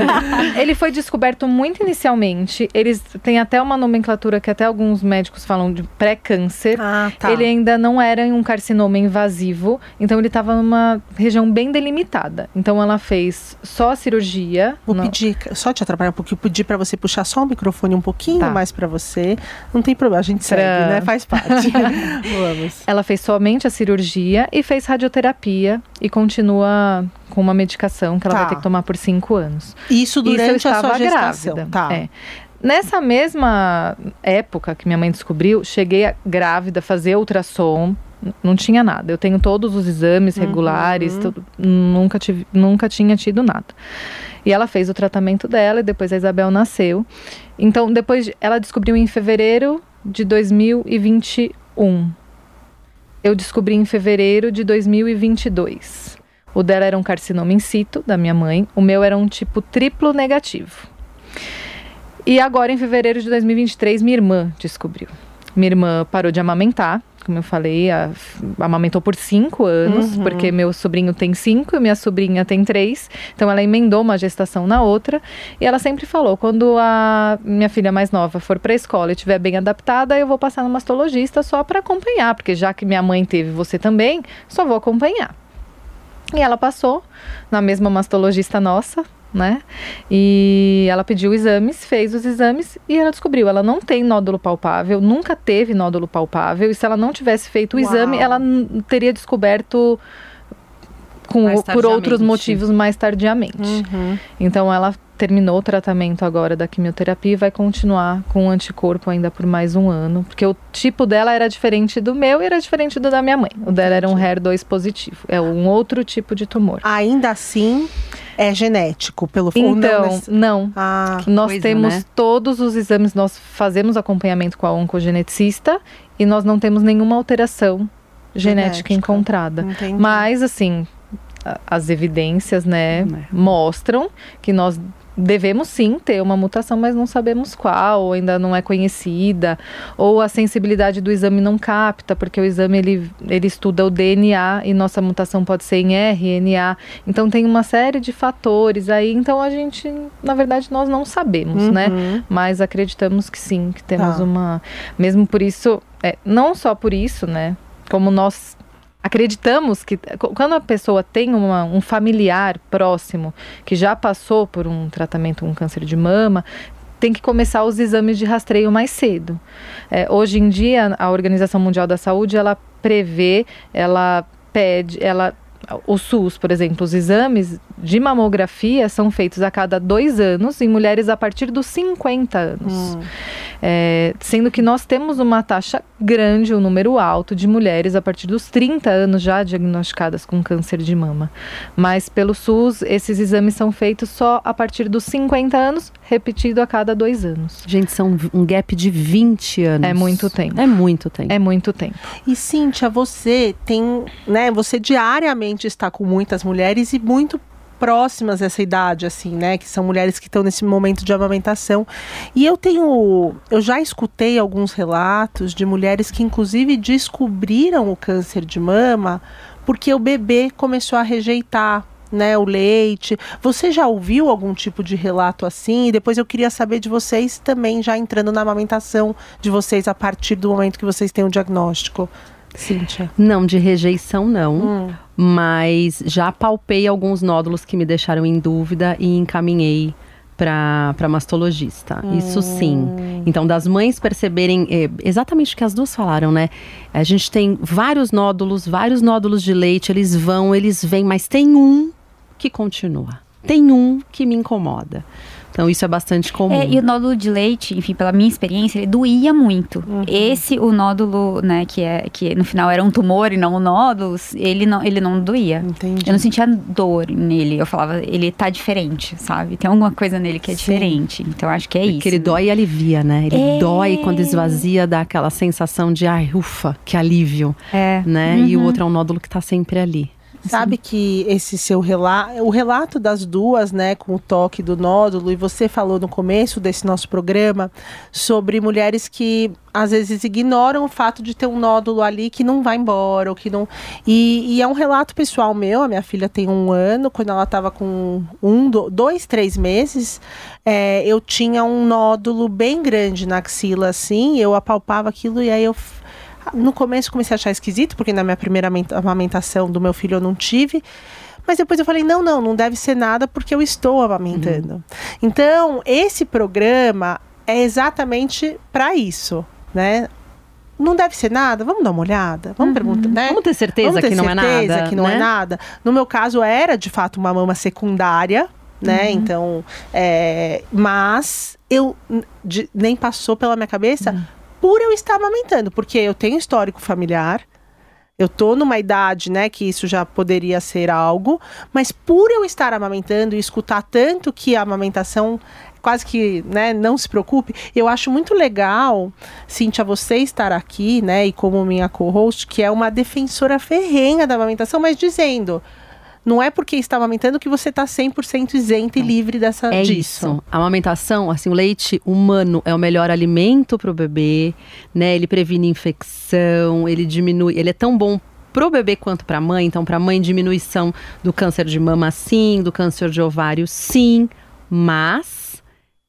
[laughs] ele foi descoberto muito inicialmente. Eles têm até uma nomenclatura que até alguns médicos falam de pré-câncer. Ah, tá. Ele ainda não era um carcinoma invasivo, então ele estava numa região bem delimitada. Então ela fez só a cirurgia. Vou não... pedir, só te atrapalhar um pouquinho, pedir para você puxar só o microfone um pouquinho tá. mais para você. Não tem problema, a gente pra... segue, né? Faz parte. [laughs] Vamos. Ela fez somente a cirurgia e fez radioterapia e continua com uma medicação que ela tá. vai ter que tomar por cinco anos. Isso durante Isso eu a sua gestação. grávida. Tá. É. Nessa mesma época que minha mãe descobriu, cheguei grávida, fazer ultrassom, não tinha nada. Eu tenho todos os exames uhum. regulares, uhum. tudo, nunca, tive, nunca tinha tido nada. E ela fez o tratamento dela e depois a Isabel nasceu. Então, depois ela descobriu em fevereiro de 2021. Eu descobri em fevereiro de 2022. O dela era um carcinoma in situ, da minha mãe. O meu era um tipo triplo negativo. E agora, em fevereiro de 2023, minha irmã descobriu. Minha irmã parou de amamentar, como eu falei, a, amamentou por cinco anos, Uhum. porque meu sobrinho tem cinco e minha sobrinha tem três. Então ela emendou uma gestação na outra. E ela sempre falou: quando a minha filha mais nova for para a escola e estiver bem adaptada, eu vou passar no mastologista só para acompanhar, porque já que minha mãe teve você também, só vou acompanhar. E ela passou na mesma mastologista nossa, né? E ela pediu exames, fez os exames e ela descobriu, ela não tem nódulo palpável, nunca teve nódulo palpável, e se ela não tivesse feito o Uau. exame, ela teria descoberto com, por outros motivos mais tardiamente. Uhum. Então ela terminou o tratamento agora da quimioterapia e vai continuar com o anticorpo ainda por mais um ano, porque o tipo dela era diferente do meu e era diferente do da minha mãe. O dela era um HER2 positivo, é um outro tipo de tumor. Ainda assim, é genético, pelo ou não, Então, nesse- não. Ah, Nós coisa, temos né? todos os exames, nós fazemos acompanhamento com a oncogeneticista e nós não temos nenhuma alteração genética, Genética. encontrada. entendi. Mas, assim, as evidências, né, É. mostram que nós devemos sim ter uma mutação, mas não sabemos qual, ou ainda não é conhecida, ou a sensibilidade do exame não capta, porque o exame ele, ele estuda o DNA e nossa mutação pode ser em RNA. Então tem uma série de fatores aí, então a gente, na verdade, nós não sabemos, né? Uhum. Mas acreditamos que sim, que temos Tá. uma. Mesmo por isso, é, não só por isso, né? Como nós acreditamos que qu- quando a pessoa tem uma- um familiar próximo que já passou por um tratamento com câncer de mama, tem que começar os exames de rastreio mais cedo. É, hoje em dia, a Organização Mundial da Saúde ela prevê, ela pede, ela o SUS, por exemplo, os exames de mamografia são feitos a cada dois anos em mulheres a partir dos 50 anos. Hum. É, sendo que nós temos uma taxa grande, um número alto de mulheres a partir dos 30 anos já diagnosticadas com câncer de mama. Mas pelo SUS, esses exames são feitos só a partir dos 50 anos, repetido a cada dois anos. Gente, são um gap de 20 anos. É muito tempo. É muito tempo. É muito tempo. E Cíntia, você tem, né, você diariamente está com muitas mulheres e muito próximas dessa idade, assim, né, que são mulheres que estão nesse momento de amamentação. E eu tenho, eu já escutei alguns relatos de mulheres que inclusive descobriram o câncer de mama porque o bebê começou a rejeitar né, o leite. Você já ouviu algum tipo de relato assim? E depois eu queria saber de vocês também, já entrando na amamentação de vocês a partir do momento que vocês têm o diagnóstico. Cíntia. Não, de rejeição não. Hum. Mas já palpei alguns nódulos que me deixaram em dúvida e encaminhei para mastologista. Isso sim. Então, das mães perceberem eh, exatamente o que as duas falaram, né? A gente tem vários nódulos, vários nódulos de leite, eles vão, eles vêm, mas tem um que continua. Tem um que me incomoda. Então, isso é bastante comum. É, e o nódulo de leite, enfim, pela minha experiência, ele doía muito. Esse, o nódulo, né, que, é, que no final era um tumor e não um nódulo, ele não, ele não doía. Entendi. Eu não sentia dor nele. Eu falava, ele tá diferente, sabe? Tem alguma coisa nele que é Sim. diferente. Então, acho que é isso. Porque ele dói e alivia, né? Ele É. dói quando esvazia, dá aquela sensação de, ai, ufa, que alívio, É. né? E o Uhum. outro é um nódulo que tá sempre ali. Sabe que esse seu relato, o relato das duas, né, com o toque do nódulo, e você falou no começo desse nosso programa sobre mulheres que às vezes ignoram o fato de ter um nódulo ali que não vai embora, ou que não. E, e é um relato pessoal meu. A minha filha tem um ano, quando ela estava com um, do- dois, três meses, é, eu tinha um nódulo bem grande na axila, assim, eu apalpava aquilo e aí eu no começo comecei a achar esquisito, porque na minha primeira amamenta- amamentação do meu filho eu não tive. Mas depois eu falei, não, não, não deve ser nada porque eu estou amamentando. Então, esse programa é exatamente para isso, né? Não deve ser nada, vamos dar uma olhada, vamos perguntar, né? Vamos ter certeza Vamos ter que não é certeza nada. que não né? é nada. No meu caso, era de fato uma mama secundária, né? Então, é, mas eu de- nem passou pela minha cabeça por eu estar amamentando, porque eu tenho histórico familiar. Eu tô numa idade, né, que isso já poderia ser algo, mas por eu estar amamentando e escutar tanto que a amamentação quase que, né, não se preocupe, eu acho muito legal, Cíntia, você estar aqui, né, e como minha co-host, que é uma defensora ferrenha da amamentação, mas dizendo, não é porque está amamentando que você está 100% isento e livre dessa, É disso. isso. A amamentação, assim, o leite humano é o melhor alimento para o bebê, né? Ele previne infecção, ele diminui, ele é tão bom pro bebê quanto para a mãe. Então, para a mãe, diminuição do câncer de mama, sim, do câncer de ovário, sim, mas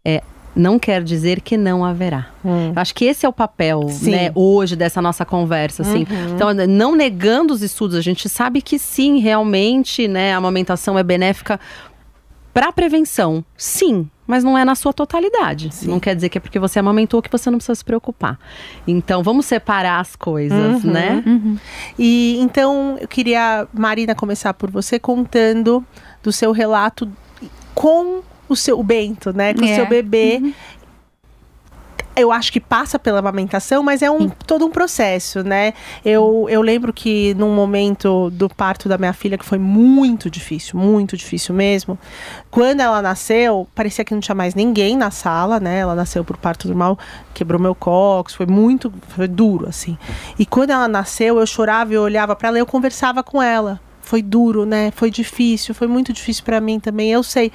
é, não quer dizer que não haverá. Hum. Acho que esse é o papel, né, hoje dessa nossa conversa, assim. Uhum. Então, não negando os estudos, a gente sabe que sim, realmente, né, a amamentação é benéfica para prevenção. Sim, mas não é na sua totalidade. Sim. Não quer dizer que é porque você amamentou que você não precisa se preocupar. Então, vamos separar as coisas, Uhum. né? E então eu queria, Marina, começar por você contando do seu relato com o seu o Bento, né? Com o É. seu bebê. Eu acho que passa pela amamentação, mas é um, todo um processo, né? Eu, eu lembro que num momento do parto da minha filha, que foi muito difícil, muito difícil mesmo, quando ela nasceu, parecia que não tinha mais ninguém na sala, né? Ela nasceu por parto normal, quebrou meu cóccix, foi muito, foi duro, assim. E quando ela nasceu, eu chorava e eu olhava para ela e eu conversava com ela. Foi duro, né? Foi difícil, foi muito difícil para mim também, eu sei.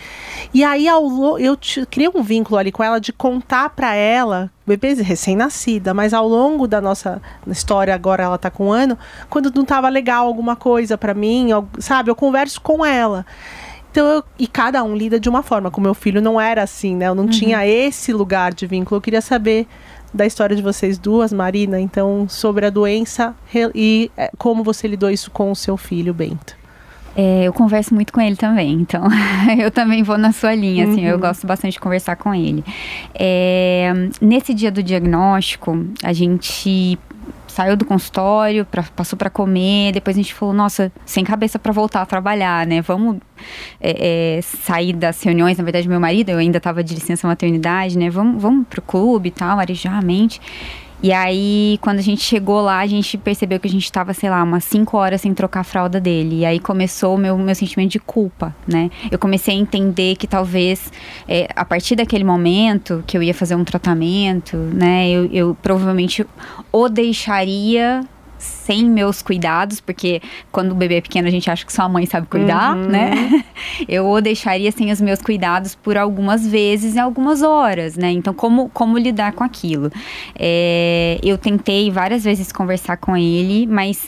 E aí ao eu criei um vínculo ali com ela de contar para ela, bebê recém-nascida, mas ao longo da nossa história agora ela tá com um ano, quando não tava legal alguma coisa para mim, sabe? Eu converso com ela. Então, eu- e cada um lida de uma forma. Com meu filho não era assim, né? Eu não tinha esse lugar de vínculo. Eu queria saber da história de vocês duas, Marina, então, sobre a doença e é, como você lidou isso com o seu filho, Bento. É, eu converso muito com ele também, então [laughs] eu também vou na sua linha, assim, eu gosto bastante de conversar com ele. É, nesse dia do diagnóstico, a gente saiu do consultório, pra, passou para comer, depois a gente falou, nossa, sem cabeça para voltar a trabalhar, né? Vamos é, é, sair das reuniões, na verdade, meu marido, eu ainda estava de licença maternidade, né? Vamos, vamos pro clube e tal, arejar a mente. E aí, quando a gente chegou lá, a gente percebeu que a gente tava, sei lá, umas 5 horas sem trocar a fralda dele. E aí começou o meu, meu sentimento de culpa, né? Eu comecei a entender que talvez, é, a partir daquele momento que eu ia fazer um tratamento, né? Eu, eu provavelmente o deixaria sem meus cuidados, porque quando o bebê é pequeno a gente acha que só a mãe sabe cuidar, né? [laughs] Eu o deixaria sem os meus cuidados por algumas vezes e algumas horas, né? Então, como, como lidar com aquilo? É, eu tentei várias vezes conversar com ele, mas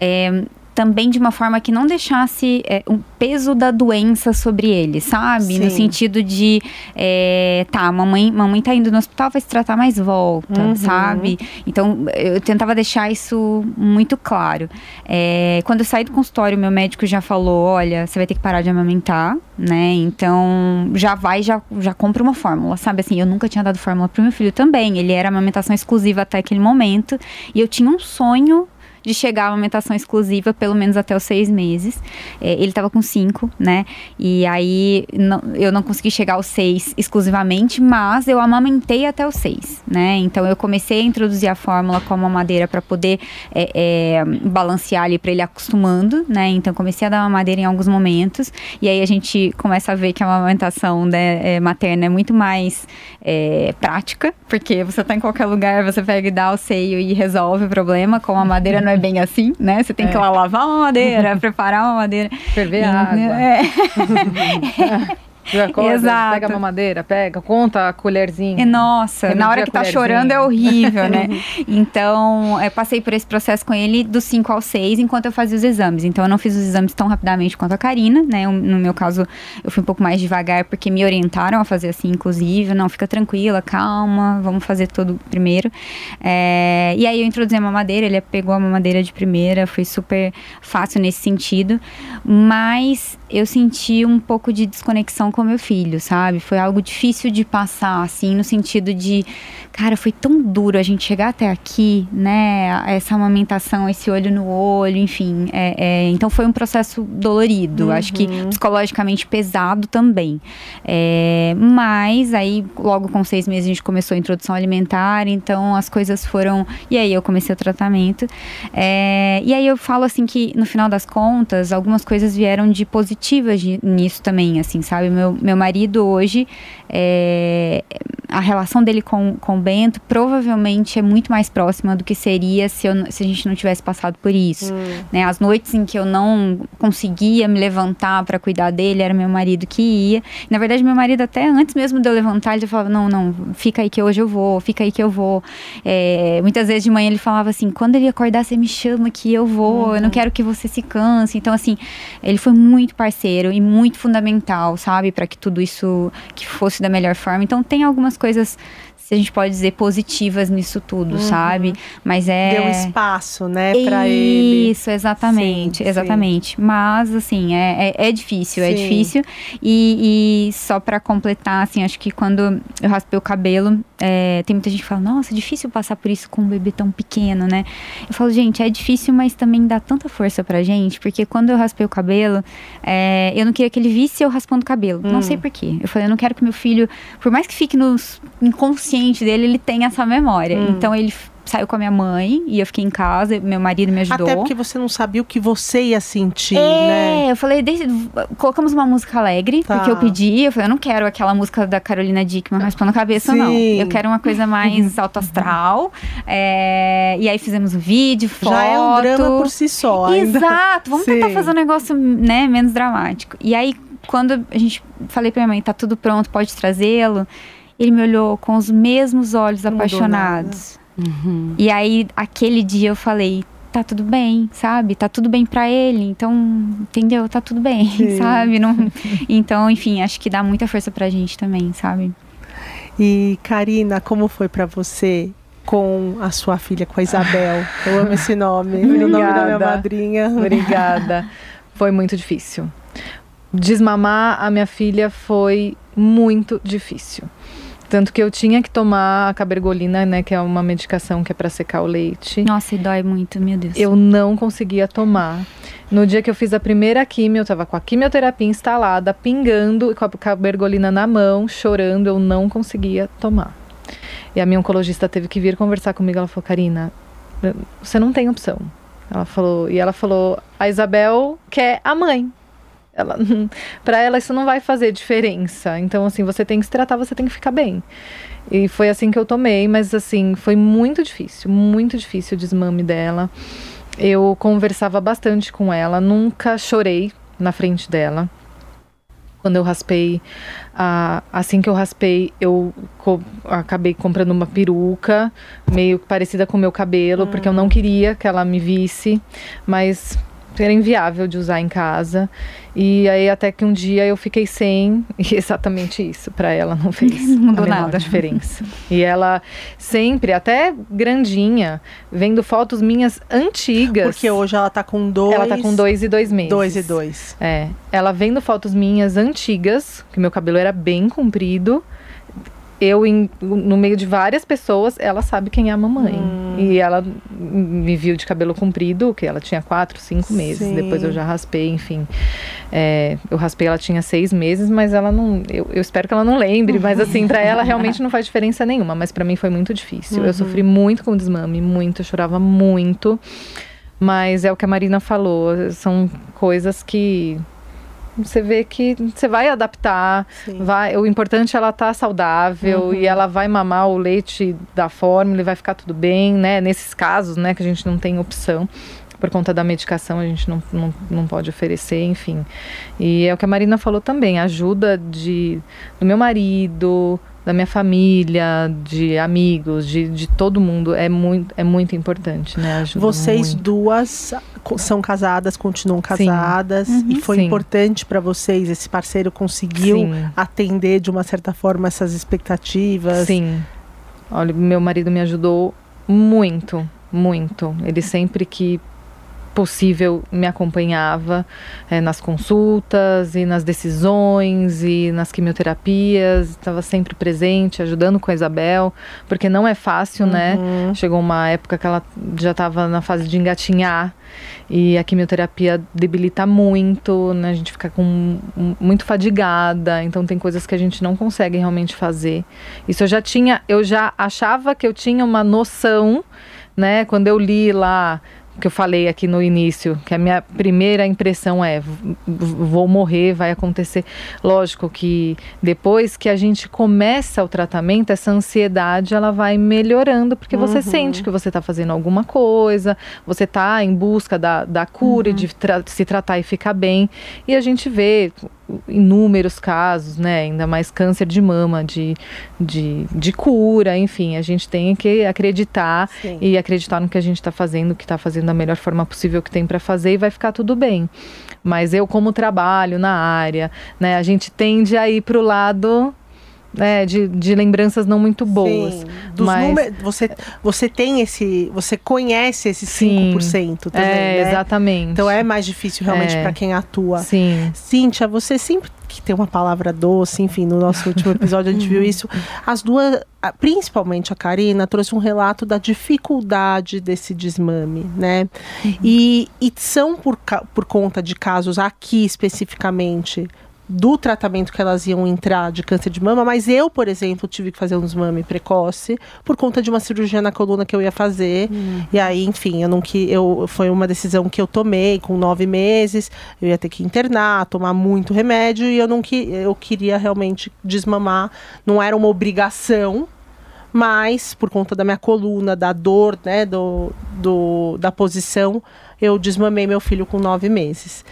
é, também de uma forma que não deixasse é, um peso da doença sobre ele, sabe? No Sim. sentido de, é, tá, mamãe, mamãe tá indo no hospital, vai se tratar mais volta, Uhum. sabe? Então, eu tentava deixar isso muito claro. É, quando eu saí do consultório, meu médico já falou, olha, você vai ter que parar de amamentar, né? Então, já vai, já, já compra uma fórmula, sabe? Assim, eu nunca tinha dado fórmula pro meu filho também. Ele era amamentação exclusiva até aquele momento. E eu tinha um sonho de chegar à amamentação exclusiva, pelo menos até os seis meses. É, ele estava com cinco, né? E aí não- eu não consegui chegar aos seis exclusivamente, mas eu amamentei até os seis, né? Então eu comecei a introduzir a fórmula com a mamadeira para poder é, é, balancear ali para ele acostumando, né? Então comecei a dar mamadeira em alguns momentos e aí a gente começa a ver que a amamentação né, é, materna é muito mais é, prática, porque você tá em qualquer lugar, você pega e dá o seio e resolve o problema. Com a madeira não é bem assim, né? Você tem que ir lá lavar uma madeira, [laughs] preparar uma madeira. Ferver E, a água. é, [laughs] [laughs] [laughs] acorda, Exato. pega a mamadeira, pega, conta a colherzinha. É, Nossa, Remedia na hora que tá chorando é horrível, né? [laughs] então, eu passei por esse processo com ele dos 5 aos 6, enquanto eu fazia os exames. Então, eu não fiz os exames tão rapidamente quanto a Karina, né? Eu- no meu caso, eu fui um pouco mais devagar, porque me orientaram a fazer assim, inclusive. Não, fica tranquila, calma, vamos fazer tudo primeiro. É, e aí, eu introduzi a mamadeira, ele pegou a mamadeira de primeira, foi super fácil nesse sentido. Mas eu senti um pouco de desconexão com meu filho, sabe? Foi algo difícil de passar, assim, no sentido de, cara, foi tão duro a gente chegar até aqui, né? Essa amamentação, esse olho no olho, enfim. é- é, então foi um processo dolorido, acho que psicologicamente pesado também. É, mas aí, logo com seis meses, a gente começou a introdução alimentar, então as coisas foram. E aí eu comecei o tratamento. É, e aí eu falo assim que, no final das contas, algumas coisas vieram de positivas de- nisso também, assim, sabe? Meu meu, meu marido hoje, é, a relação dele com, com Bento provavelmente é muito mais próxima do que seria se, eu, se a gente não tivesse passado por isso. Hum. Né? As noites em que eu não conseguia me levantar para cuidar dele, era meu marido que ia. Na verdade, meu marido, até antes mesmo de eu levantar, ele já falava: Não, não, fica aí que hoje eu vou, fica aí que eu vou. É, muitas vezes de manhã ele falava assim: Quando ele acordar, você me chama que eu vou, Uhum. eu não quero que você se canse. Então, assim, ele foi muito parceiro e muito fundamental, sabe, para que tudo isso que fosse da melhor forma. Então, tem algumas coisas, se a gente pode dizer, positivas nisso tudo, sabe? Mas é. Deu espaço, né, pra ele. Isso, exatamente, Sim, exatamente. Mas, assim, é, é, é difícil, é Sim. difícil. E, e só pra completar, assim, acho que quando eu raspei o cabelo, é, tem muita gente que fala, nossa, é difícil passar por isso com um bebê tão pequeno, né? Eu falo, gente, é difícil, mas também dá tanta força pra gente, porque quando eu raspei o cabelo, é, eu não queria que ele visse eu raspando o cabelo. Hum. Não sei porquê. Eu falei, eu não quero que meu filho, por mais que fique no inconsciente dele, ele tenha essa memória. Hum. Então ele saiu com a minha mãe e eu fiquei em casa, meu marido me ajudou. Até porque você não sabia o que você ia sentir, é, né? eu falei, colocamos uma música alegre, Tá. porque eu pedi, eu falei, eu não quero aquela música da Carolina Dickman raspando a cabeça, não. Sim. Eu quero uma coisa mais [laughs] alto astral. É, e aí fizemos um vídeo, foto. Já é um drama por si só. Ainda. Exato, vamos tentar Sim. fazer um negócio, né, menos dramático. E aí, quando a gente falei pra minha mãe, tá tudo pronto, pode trazê-lo, ele me olhou com os mesmos olhos Não apaixonados. Uhum. E aí, aquele dia eu falei, tá tudo bem, sabe? Tá tudo bem pra ele, então, entendeu? Tá tudo bem, Sim. [laughs] sabe? Não... [laughs] Então, enfim, acho que dá muita força pra gente também, sabe? E Karina, como foi pra você com a sua filha, com a Isabel? [laughs] Eu amo esse nome. O nome da minha Obrigada. madrinha. Obrigada. Foi muito difícil. Desmamar a minha filha foi muito difícil. Tanto que eu tinha que tomar a cabergolina, né, que é uma medicação que é para secar o leite. Nossa, e dói muito, meu Deus. Eu não conseguia tomar. No dia que eu fiz a primeira quimio, eu tava com a quimioterapia instalada, pingando, com a cabergolina na mão, chorando, eu não conseguia tomar. E a minha oncologista teve que vir conversar comigo. Ela falou: Karina, você não tem opção. Ela falou, e ela falou: a Isabel quer a mãe. Ela, para ela isso não vai fazer diferença. Então assim, você tem que se tratar, você tem que ficar bem. E foi assim que eu tomei, mas assim, foi muito difícil, muito difícil o desmame dela. Eu conversava bastante com ela, nunca chorei na frente dela. Quando eu raspei, ah, assim que eu raspei, eu co- acabei comprando uma peruca, meio parecida com o meu cabelo, porque eu não queria que ela me visse, mas era inviável de usar em casa. E aí até que um dia eu fiquei sem, e [laughs] exatamente isso, para ela não fez [laughs] Não mudou a menor nada. diferença. [laughs] E ela sempre, até grandinha, vendo fotos minhas antigas. Porque hoje ela tá com dois. ela tá com dois e dois meses. Dois e dois. É, ela vendo fotos minhas antigas, que meu cabelo era bem comprido. Eu, em- no meio de várias pessoas, ela sabe quem é a mamãe. Hum. E ela me viu de cabelo comprido, que ela tinha quatro, cinco meses. Sim. Depois eu já raspei, enfim. É, eu raspei, ela tinha seis meses, mas ela não. Eu, eu espero que ela não lembre, mas assim, pra ela [laughs] realmente não faz diferença nenhuma. Mas pra mim foi muito difícil. Uhum. Eu sofri muito com o desmame, muito, eu chorava muito. Mas é o que a Marina falou, são coisas que você vê que você vai adaptar, Sim. vai, o importante é ela estar saudável Uhum. e ela vai mamar o leite da fórmula e vai ficar tudo bem, né? Nesses casos, né, que a gente não tem opção por conta da medicação, a gente não, não, não pode oferecer, enfim. E é o que a Marina falou também, ajuda de, do meu marido, da minha família, de amigos, de, de todo mundo, é muito, é muito importante, né? Ajuda Vocês muito. duas são casadas, continuam casadas. E foi Sim. importante pra vocês, esse parceiro conseguiu Sim. atender de uma certa forma essas expectativas. Sim. Olha, meu marido me ajudou muito, muito. Ele sempre que possível me acompanhava eh, nas consultas e nas decisões e nas quimioterapias, estava sempre presente, ajudando com a Isabel, porque não é fácil, né? Uhum. Chegou uma época que ela já estava na fase de engatinhar e a quimioterapia debilita muito, né? A gente fica com muito fadigada, então tem coisas que a gente não consegue realmente fazer. Isso eu já tinha, eu já achava que eu tinha uma noção, né? Quando eu li lá que eu falei aqui no início, que a minha primeira impressão é vou morrer, vai acontecer. Lógico que depois que a gente começa o tratamento, essa ansiedade ela vai melhorando, porque uhum. você sente que você está fazendo alguma coisa, você está em busca da, da cura, uhum. de tra se tratar e ficar bem. E a gente vê inúmeros casos, né? Ainda mais câncer de mama, de, de, de cura, enfim, a gente tem que acreditar Sim. e acreditar no que a gente está fazendo, que está fazendo da melhor forma possível que tem para fazer e vai ficar tudo bem. Mas eu, como trabalho na área, né, a gente tende a ir para o lado é, de, de lembranças não muito boas. Sim, dos mas... números, você, você tem esse. Você conhece esse Sim, 5% também. É, né? exatamente. Então é mais difícil realmente é. para quem atua. Sim. Cíntia, você sempre que tem uma palavra doce, enfim, no nosso último episódio a gente viu isso. As duas, principalmente a Karina, trouxe um relato da dificuldade desse desmame, né? Uhum. E, e são por, por conta de casos aqui especificamente do tratamento que elas iam entrar de câncer de mama, mas eu, por exemplo, tive que fazer um desmame precoce por conta de uma cirurgia na coluna que eu ia fazer. Uhum. E aí, enfim, eu não que eu foi uma decisão que eu tomei com nove meses. Eu ia ter que internar, tomar muito remédio e eu não que eu queria realmente desmamar. Não era uma obrigação, mas por conta da minha coluna, da dor, né, do, do da posição, eu desmamei meu filho com nove meses.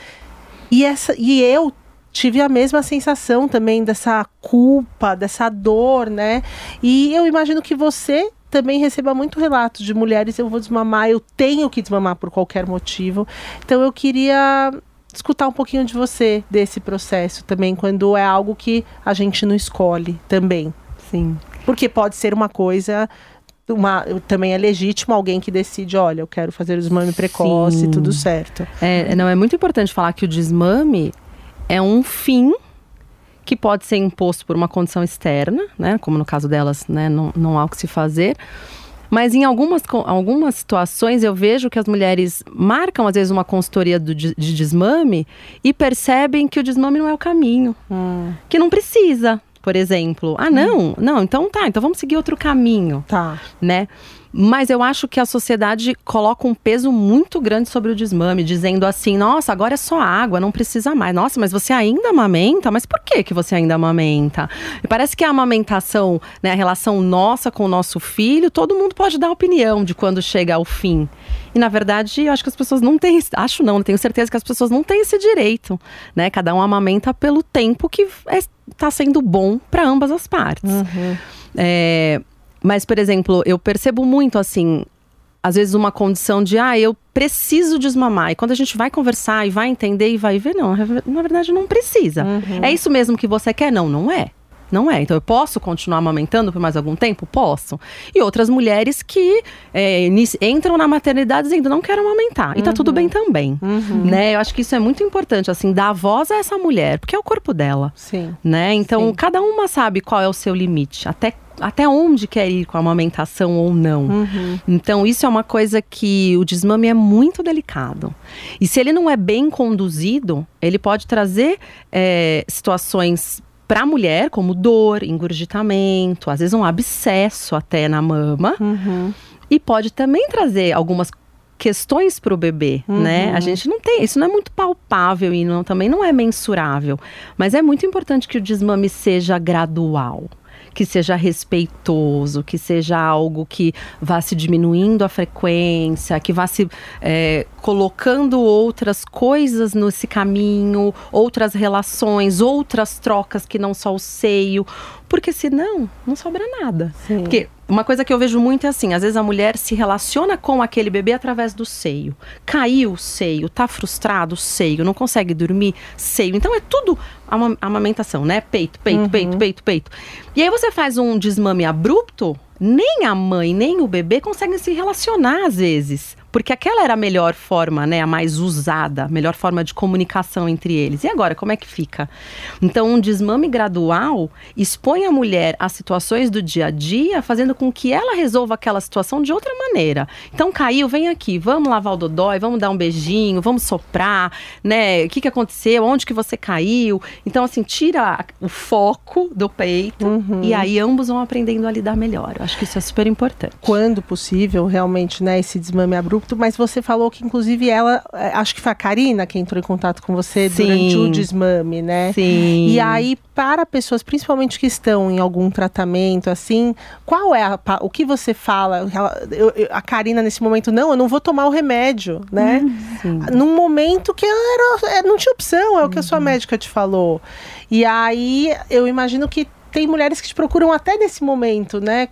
E, essa, e eu tive a mesma sensação também dessa culpa, dessa dor, né? E eu imagino que você também receba muito relatos de mulheres, eu vou desmamar, eu tenho que desmamar por qualquer motivo. Então eu queria escutar um pouquinho de você desse processo também, quando é algo que a gente não escolhe também. Sim. Porque pode ser uma coisa uma, também é legítimo alguém que decide, olha, eu quero fazer o desmame precoce, Sim. tudo certo. É, não, é muito importante falar que o desmame é um fim que pode ser imposto por uma condição externa, né? Como no caso delas, né? Não, não há o que se fazer. Mas em algumas, algumas situações eu vejo que as mulheres marcam, às vezes, uma consultoria do, de, de desmame e percebem que o desmame não é o caminho. Hum. Que não precisa, por exemplo. Ah, não, hum. não, então tá, então vamos seguir outro caminho. Tá. Né? Mas eu acho que a sociedade coloca um peso muito grande sobre o desmame, dizendo assim: nossa, agora é só água, não precisa mais. Nossa, mas você ainda amamenta? Mas por que, que você ainda amamenta? E parece que a amamentação, né, a relação nossa com o nosso filho, todo mundo pode dar opinião de quando chega ao fim. E na verdade, eu acho que as pessoas não têm, acho não, tenho certeza que as pessoas não têm esse direito, né? Cada um amamenta pelo tempo que está é, tá sendo bom para ambas as partes. Uhum. É, mas, por exemplo, eu percebo muito assim, às vezes uma condição de, ah, eu preciso desmamar. E quando a gente vai conversar e vai entender e vai ver, não, na verdade não precisa. Uhum. É isso mesmo que você quer? Não, não é. Não é. Então eu posso continuar amamentando por mais algum tempo? Posso. E outras mulheres que é, entram na maternidade dizendo não quero amamentar. E tá tudo bem uhum. também. Uhum. Né? Eu acho que isso é muito importante, assim, dar voz a essa mulher, porque é o corpo dela. Sim. Né? Então Sim. cada uma sabe qual é o seu limite. Até até onde quer ir com a amamentação ou não. Uhum. Então, isso é uma coisa que o desmame é muito delicado. E se ele não é bem conduzido, ele pode trazer é, situações para a mulher, como dor, engurgitamento, às vezes um abscesso até na mama. Uhum. E pode também trazer algumas questões para o bebê, uhum. né? A gente não tem, isso não é muito palpável e não, também não é mensurável, mas é muito importante que o desmame seja gradual que seja respeitoso, que seja algo que vá se diminuindo a frequência, que vá se é, colocando outras coisas nesse caminho, outras relações, outras trocas que não só o seio, porque senão não sobra nada. Sim. Porque uma coisa que eu vejo muito é assim, às vezes a mulher se relaciona com aquele bebê através do seio. Caiu o seio, tá frustrado, seio, não consegue dormir, seio. Então é tudo ama amamentação, né? Peito, peito, uhum. peito, peito, peito. E aí você faz um desmame abrupto, nem a mãe, nem o bebê conseguem se relacionar às vezes porque aquela era a melhor forma, né, a mais usada, a melhor forma de comunicação entre eles. E agora, como é que fica? Então, um desmame gradual expõe a mulher a situações do dia a dia, fazendo com que ela resolva aquela situação de outra maneira. Então, caiu, vem aqui, vamos lavar o dodói, vamos dar um beijinho, vamos soprar, né? O que, que aconteceu? Onde que você caiu? Então, assim, tira o foco do peito uhum. e aí ambos vão aprendendo a lidar melhor. Eu acho que isso é super importante. Quando possível, realmente, né, esse desmame abrupto mas você falou que inclusive ela, é, acho que foi a Karina que entrou em contato com você Sim. durante o desmame, né? Sim. E aí, para pessoas, principalmente que estão em algum tratamento, assim, qual é a, pa- o que você fala? Ela- eu- eu- a Karina, nesse momento, não, eu não vou tomar o remédio, né? Sim. Num momento que ela era, é, não tinha opção, é o que a sua médica te falou. E aí, eu imagino que tem mulheres que te procuram até nesse momento, né?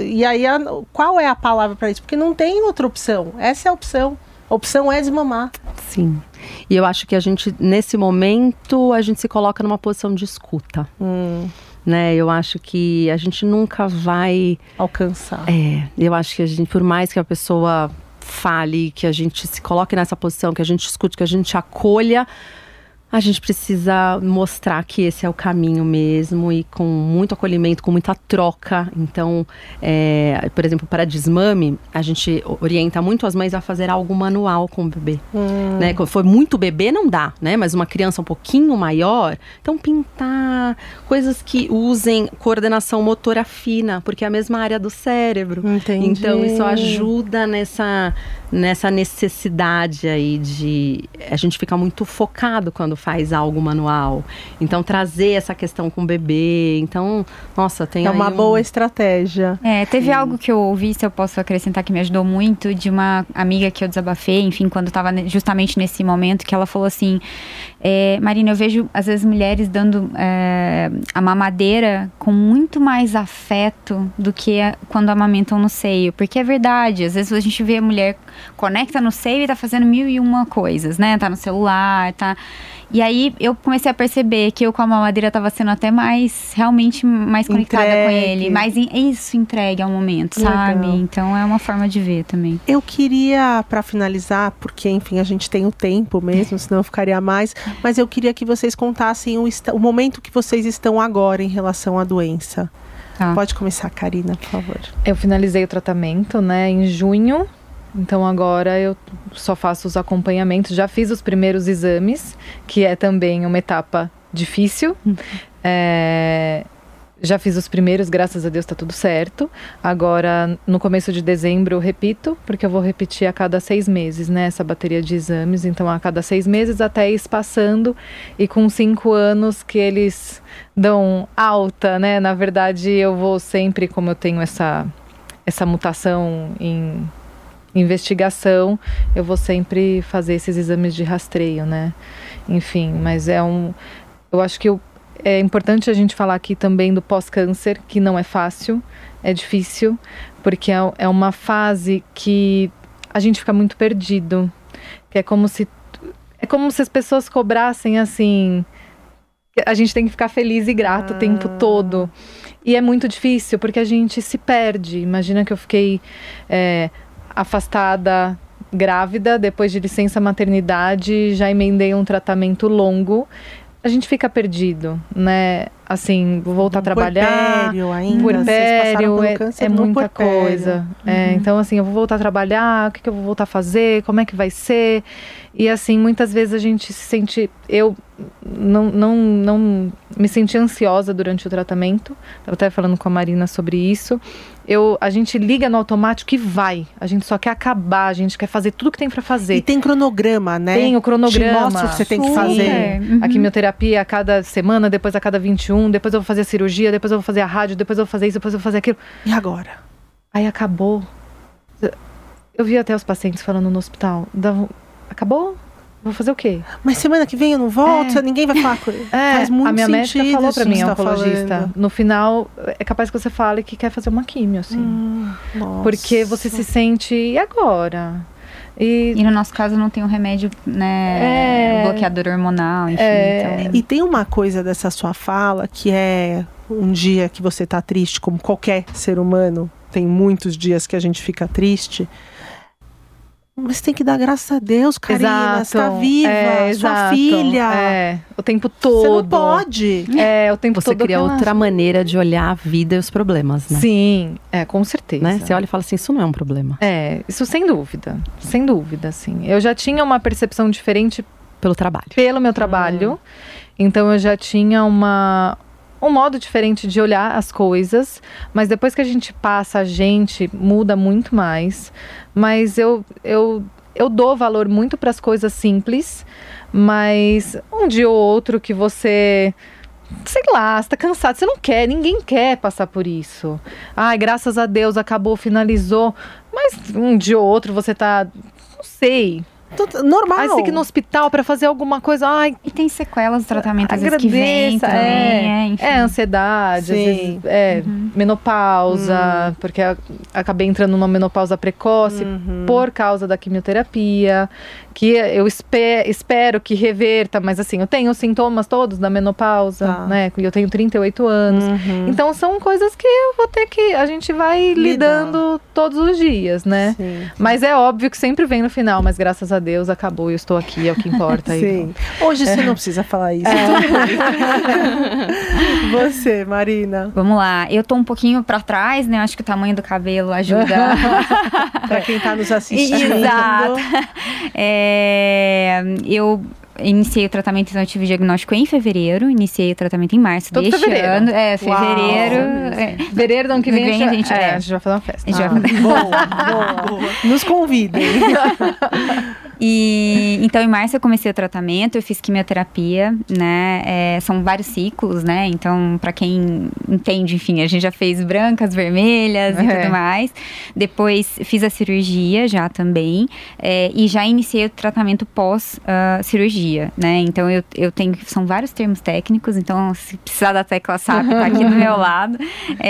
E aí, a- qual é a palavra para isso? Porque não tem outra opção. Essa é a opção. A opção é desmamar. Sim. E eu acho que a gente, nesse momento, a gente se coloca numa posição de escuta. Hum, Né? Eu acho que a gente nunca vai. alcançar. É, eu acho que a gente, por mais que a pessoa fale, que a gente se coloque nessa posição, que a gente escute, que a gente acolha, a gente precisa mostrar que esse é o caminho mesmo e com muito acolhimento, com muita troca. Então, é, por exemplo, para desmame, a gente orienta muito as mães a fazer algo manual com o bebê. Né? Quando for muito bebê, não dá, né? Mas uma criança um pouquinho maior, então pintar coisas que usem coordenação motora fina, porque é a mesma área do cérebro. Entendi. Então isso ajuda nessa, nessa necessidade aí de a gente fica muito focado quando faz algo manual. Então trazer essa questão com o bebê. Então, nossa, tem É aí uma um- boa estratégia. É, teve algo que eu ouvi, se eu posso acrescentar, que me ajudou muito, de uma amiga que eu desabafei, enfim, quando eu tava ne- justamente nesse momento, que ela falou assim: é, Marina, eu vejo às vezes mulheres dando é, a mamadeira com muito mais afeto do que a- quando amamentam no seio. Porque é verdade, às vezes a gente vê a mulher conecta no seio e tá fazendo mil e uma coisas, né? Tá no celular, tá. E aí eu comecei a perceber que eu com a mamadeira tava sendo até mais, realmente mais conectada com Entregue. ele. Mais em- isso entregue ao momento, Legal. sabe? Então é uma forma de ver também. Eu queria, para finalizar, porque enfim a gente tem o tempo mesmo, senão eu ficaria mais. Mas eu queria que vocês contassem o, o momento que vocês estão agora em relação à doença. Tá. Pode começar, Karina, por favor. Eu finalizei o tratamento, né, em junho. Então agora eu só faço os acompanhamentos. Já fiz os primeiros exames, que é também uma etapa difícil. É, já fiz os primeiros, graças a Deus tá tudo certo. Agora, no começo de dezembro, eu repito, porque eu vou repetir a cada seis meses, né? Essa bateria de exames. Então, a cada seis meses, até ir espaçando. E com cinco anos que eles dão alta, né? Na verdade, eu vou sempre, como eu tenho essa, essa mutação em investigação, eu vou sempre fazer esses exames de rastreio, né? Enfim, mas é um. Eu acho que eu- é importante a gente falar aqui também do pós-câncer, que não é fácil, é difícil, porque é, é uma fase que a gente fica muito perdido. Que é como se. É como se as pessoas cobrassem assim. A gente tem que ficar feliz e grato o tempo todo. E é muito difícil, porque a gente se perde. Imagina que eu fiquei é, afastada, grávida, depois de licença maternidade, já emendei um tratamento longo. A gente fica perdido, né? Assim, vou voltar a trabalhar. Puerpério ainda. vocês passaram Puerpério é, é muita coisa. É, então, assim, eu vou voltar a trabalhar, o que, que eu vou voltar a fazer, como é que vai ser. E, assim, muitas vezes a gente se sente. Eu não, não, não me senti ansiosa durante o tratamento. Estava até falando com a Marina sobre isso. Eu, a gente liga no automático e vai. A gente só quer acabar, a gente quer fazer tudo que tem para fazer. E tem cronograma, né? Tem o cronograma. Te mostra o que você tem que fazer. Uhum. A quimioterapia a cada semana, depois a cada 21, depois eu vou fazer a cirurgia, depois eu vou fazer a rádio, depois eu vou fazer isso, depois eu vou fazer aquilo. E agora? Aí acabou. Eu vi até os pacientes falando no hospital. Acabou? Vou fazer o quê? Mas semana que vem eu não volto, ninguém vai falar com ele. [laughs] É, Faz muito a minha médica sentido falou isso pra que mim, tá oncologista. falando. No final, é capaz que você fale que quer fazer uma químio, assim. Hum, nossa. porque você se sente. E agora? E. E no nosso caso não tem um remédio, né? É. Bloqueador hormonal, enfim. É. Então, E tem uma coisa dessa sua fala que é um dia que você tá triste, como qualquer ser humano, tem muitos dias que a gente fica triste. Mas tem que dar graças a Deus, Karina. Você tá Exato. viva, É, sua exato. filha. É, o tempo Você não todo. pode. É, o tempo Você todo. cria aquela- outra maneira de olhar a vida e os problemas, né? Sim, é, com certeza. Né? Você olha e fala assim, isso não é um problema. É, isso sem dúvida. Sem dúvida, assim. Eu já tinha uma percepção diferente Pelo trabalho. pelo meu trabalho. Então eu já tinha uma um modo diferente de olhar as coisas, mas depois que a gente passa, a gente muda muito mais. Mas eu, eu, eu dou valor muito para as coisas simples, mas um dia ou outro que você sei lá, você tá cansado, você não quer, ninguém quer passar por isso. Ai, graças a Deus acabou, finalizou. Mas um dia ou outro você tá, não sei, Normal. Aí você tem que ir no hospital para fazer alguma coisa. Ai, E tem sequelas do tratamento, às vezes, que vem agradeça, também. é, É, enfim. é ansiedade, às Sim. vezes, é menopausa, porque a- acabei entrando numa menopausa precoce por causa da quimioterapia, que eu espe- espero que reverta, mas assim, eu tenho os sintomas todos da menopausa, Tá. né? E eu tenho 38 anos. Uhum. Então são coisas que eu vou ter que. A gente vai Lidar. lidando todos os dias, né? Sim. Mas é óbvio que sempre vem no final, mas graças a Deus acabou e eu estou aqui, é o que importa. [laughs] aí. Sim. Hoje você não precisa falar isso. [laughs] você, Marina. Vamos lá, eu tô um pouquinho pra trás, né? Acho que o tamanho do cabelo ajuda. [laughs] Pra quem tá nos assistindo. Exato. É, eu iniciei o tratamento, então eu tive diagnóstico em fevereiro, iniciei o tratamento em março Todo deste fevereiro. ano. É, Uau. fevereiro. é, Fevereiro do ano que vem, Vem a gente- é, é. a gente vai fazer uma festa. a gente Ah, vai fazer- boa, [laughs] boa. Nos convidem. [laughs] E então em março eu comecei o tratamento, eu fiz quimioterapia, né? É, são vários ciclos, né? Então, pra quem entende, enfim, a gente já fez brancas, vermelhas e tudo mais. Depois fiz a cirurgia já também. é, e já iniciei o tratamento pós-cirurgia, né? Então eu, eu tenho. São vários termos técnicos, então se precisar da tecla SAP, tá aqui do meu [laughs] lado.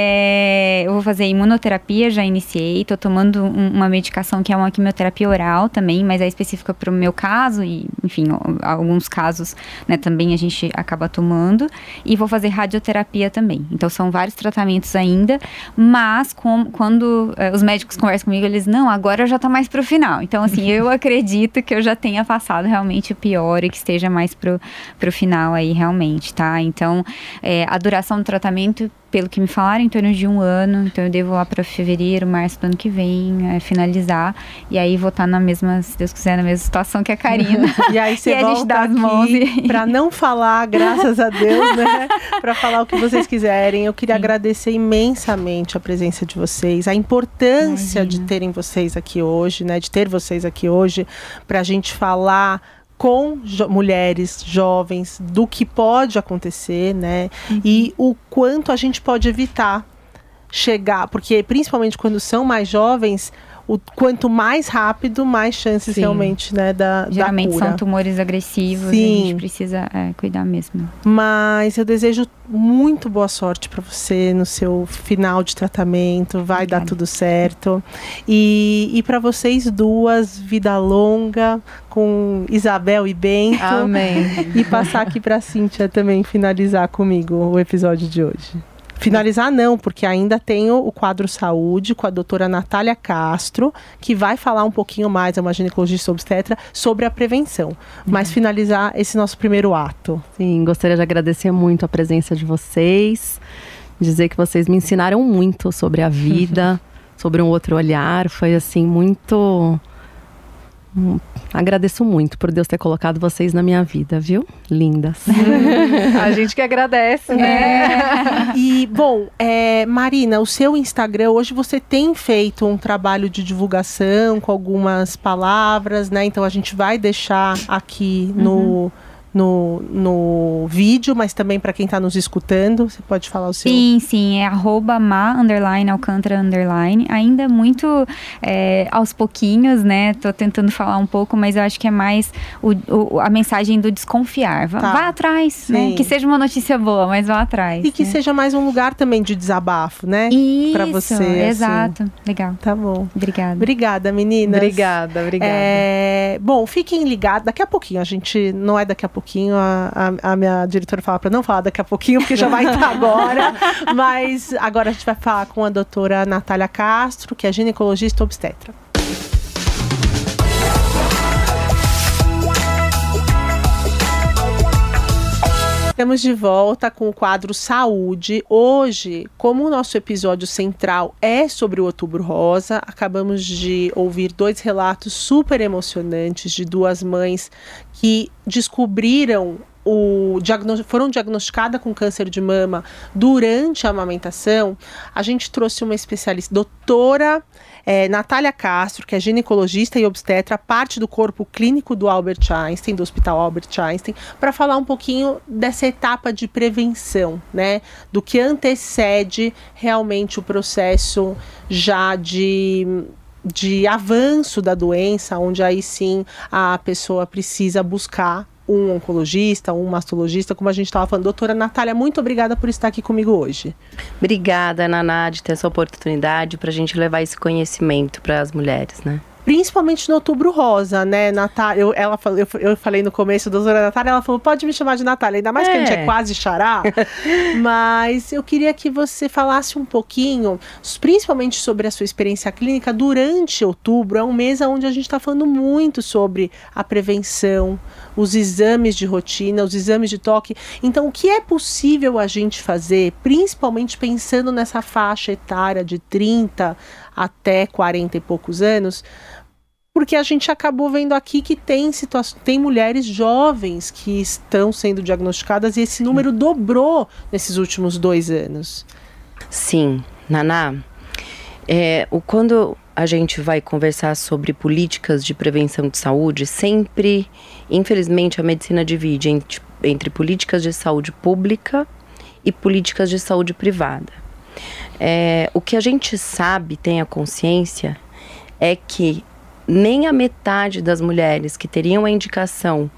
É, eu vou fazer imunoterapia, já iniciei. Tô tomando um- uma medicação que é uma quimioterapia oral também, mas é específica para o meu caso e, enfim, alguns casos, né, também a gente acaba tomando. E vou fazer radioterapia também. Então são vários tratamentos ainda, mas com- quando eh, os médicos conversam comigo, eles, não, agora já tá mais pro final. Então, assim, eu [laughs] acredito que eu já tenha passado realmente o pior que esteja mais pro, pro final aí, realmente, tá? Então, eh, a duração do tratamento pelo que me falaram, em torno de um ano. Então eu devo lá para fevereiro, março do ano que vem, é, finalizar. E aí vou estar na mesma, se Deus quiser, na mesma situação que a Karina. [laughs] E aí você E a volta dá as mãos e- pra não falar, graças a Deus, né? [laughs] Pra falar o que vocês quiserem. Eu queria Sim. agradecer imensamente a presença de vocês, a importância de Imagina. terem vocês aqui hoje, né? De ter vocês aqui hoje, pra gente falar com jo- mulheres jovens do que pode acontecer, né? E o quanto a gente pode evitar chegar, porque principalmente quando são mais jovens, o quanto mais rápido, mais chances Sim. realmente, né, da, da Geralmente cura. são tumores agressivos e a Sim. gente precisa é, cuidar mesmo. Mas eu desejo muito boa sorte para você no seu final de tratamento. Vai dar Obrigada. tudo certo. E, e para vocês duas, vida longa com Isabel e Bento. Amém. E passar aqui para Cíntia também finalizar comigo o episódio de hoje. Finalizar não, porque ainda tenho o quadro saúde com a doutora Natália Castro, que vai falar um pouquinho mais, é uma ginecologista obstetra, sobre a prevenção. Mas finalizar esse nosso primeiro ato. Sim, gostaria de agradecer muito a presença de vocês, dizer que vocês me ensinaram muito sobre a vida, [laughs] sobre um outro olhar. Foi assim muito. Hum, Agradeço muito por Deus ter colocado vocês na minha vida, viu? Lindas. [laughs] A gente que agradece, né? E, bom, é, Marina, o seu Instagram, hoje você tem feito um trabalho de divulgação com algumas palavras, né? Então a gente vai deixar aqui no, no, no vídeo, mas também para quem está nos escutando, você pode falar o seu. Sim, sim, é arroba ma, underline, alcântara, underline. Ainda muito é, aos pouquinhos, né? Tô tentando falar um pouco, mas eu acho que é mais o, o- a mensagem do desconfiar. Vá, Tá. vá atrás, Sim. né? Que seja uma notícia boa, mas vá atrás. E que né? seja mais um lugar também de desabafo, né? Isso, pra você, assim. Exato. Legal. Tá bom. Obrigada. Obrigada, meninas. Obrigada, obrigada. É, bom, fiquem ligados. Daqui a pouquinho, a gente não é daqui a pouquinho. A, a- a minha diretora fala para não falar daqui a pouquinho, porque já vai estar [laughs] agora. Mas agora a gente vai falar com a doutora Natália Castro, que é ginecologista obstetra. Estamos de volta com o quadro Saúde. Hoje, como o nosso episódio central é sobre o Outubro Rosa, acabamos de ouvir dois relatos super emocionantes de duas mães que descobriram o foram diagnosticadas com câncer de mama durante a amamentação, a gente trouxe uma especialista, doutora é, Natália Castro, que é ginecologista e obstetra, parte do corpo clínico do Albert Einstein, do Hospital Albert Einstein, para falar um pouquinho dessa etapa de prevenção, né? Do que antecede realmente o processo já de de avanço da doença, onde aí sim a pessoa precisa buscar um oncologista, um mastologista, como a gente estava falando. Doutora Natália, muito obrigada por estar aqui comigo hoje. Obrigada, Naná, de ter essa oportunidade para a gente levar esse conhecimento para as mulheres, né? Principalmente no Outubro Rosa, né, Natália? Eu, ela, eu, eu falei no começo, a doutora Natália, ela falou, pode me chamar de Natália, ainda mais é. que a gente é, é quase xará. [laughs] mas eu queria que você falasse um pouquinho, principalmente sobre a sua experiência clínica durante outubro. É um mês onde a gente está falando muito sobre a prevenção, os exames de rotina, os exames de toque. Então, o que é possível a gente fazer, principalmente pensando nessa faixa etária de 30 até 40 e poucos anos, porque a gente acabou vendo aqui que tem situações, tem mulheres jovens que estão sendo diagnosticadas e esse número dobrou nesses últimos dois anos. Sim, Naná. É, o, quando a gente vai conversar sobre políticas de prevenção de saúde, sempre, infelizmente, a medicina divide entre, entre políticas de saúde pública e políticas de saúde privada. É, o que a gente sabe, tem a consciência, é que nem a metade das mulheres que teriam a indicação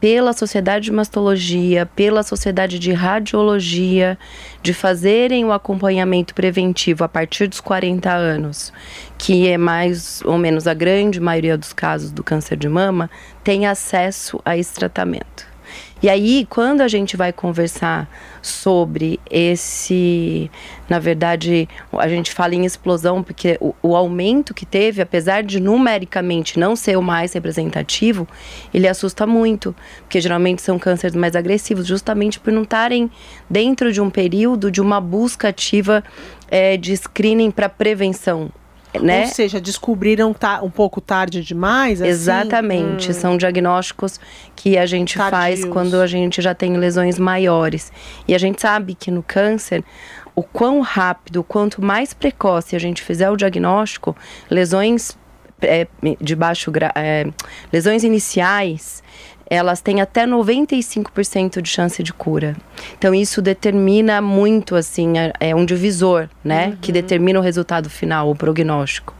pela Sociedade de Mastologia, pela Sociedade de Radiologia, de fazerem o acompanhamento preventivo a partir dos 40 anos, que é mais ou menos a grande maioria dos casos do câncer de mama, tem acesso a esse tratamento. E aí, quando a gente vai conversar sobre esse, na verdade, a gente fala em explosão porque o, o, aumento que teve, apesar de numericamente não ser o mais representativo, ele assusta muito, porque geralmente são cânceres mais agressivos, justamente por não estarem dentro de um período de uma busca ativa é, de screening para prevenção né? Ou seja, descobriram tá, um pouco tarde demais? Assim? Exatamente. Hum. São diagnósticos que a gente Tardios. faz quando a gente já tem lesões maiores. E a gente sabe que no câncer, o quão rápido, quanto mais precoce a gente fizer o diagnóstico, lesões é, de baixo é, lesões iniciais elas têm até 95% de chance de cura. Então isso determina muito assim, é, um divisor, né, uhum. que determina o resultado final, o prognóstico.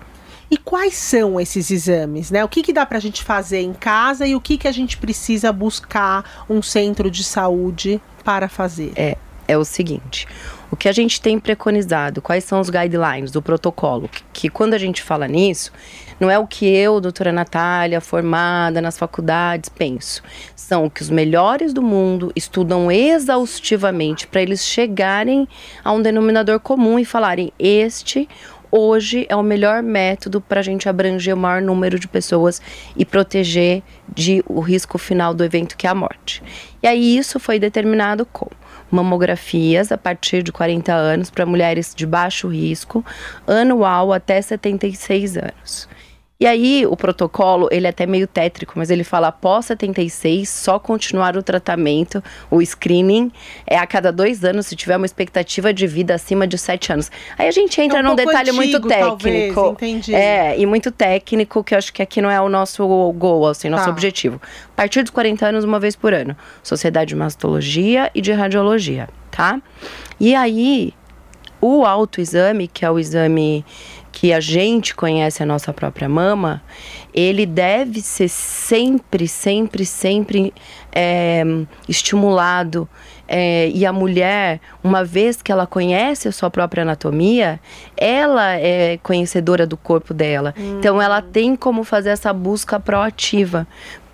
E quais são esses exames, né? O que, que dá para a gente fazer em casa e o que, que a gente precisa buscar um centro de saúde para fazer? É, é o seguinte: o que a gente tem preconizado, quais são os guidelines, o protocolo, que, que quando a gente fala nisso, não é o que eu, doutora Natália, formada nas faculdades, penso. São o que os melhores do mundo estudam exaustivamente para eles chegarem a um denominador comum e falarem: este hoje é o melhor método para a gente abranger o maior número de pessoas e proteger de o risco final do evento que é a morte. E aí isso foi determinado com mamografias a partir de 40 anos para mulheres de baixo risco, anual até 76 anos. E aí, o protocolo, ele é até meio tétrico, mas ele fala após 76, só continuar o tratamento, o screening, é a cada dois anos, se tiver uma expectativa de vida acima de sete anos. Aí a gente entra é um num detalhe antigo, muito técnico. Talvez, entendi. É, e muito técnico, que eu acho que aqui não é o nosso goal, assim, nosso tá. objetivo. A partir dos 40 anos, uma vez por ano. Sociedade de Mastologia e de Radiologia, tá? E aí, o autoexame, que é o exame que a gente conhece a nossa própria mama, ele deve ser sempre, sempre, sempre é, estimulado. É, e a mulher, uma vez que ela conhece a sua própria anatomia, ela é conhecedora do corpo dela. Hum. Então, ela tem como fazer essa busca proativa.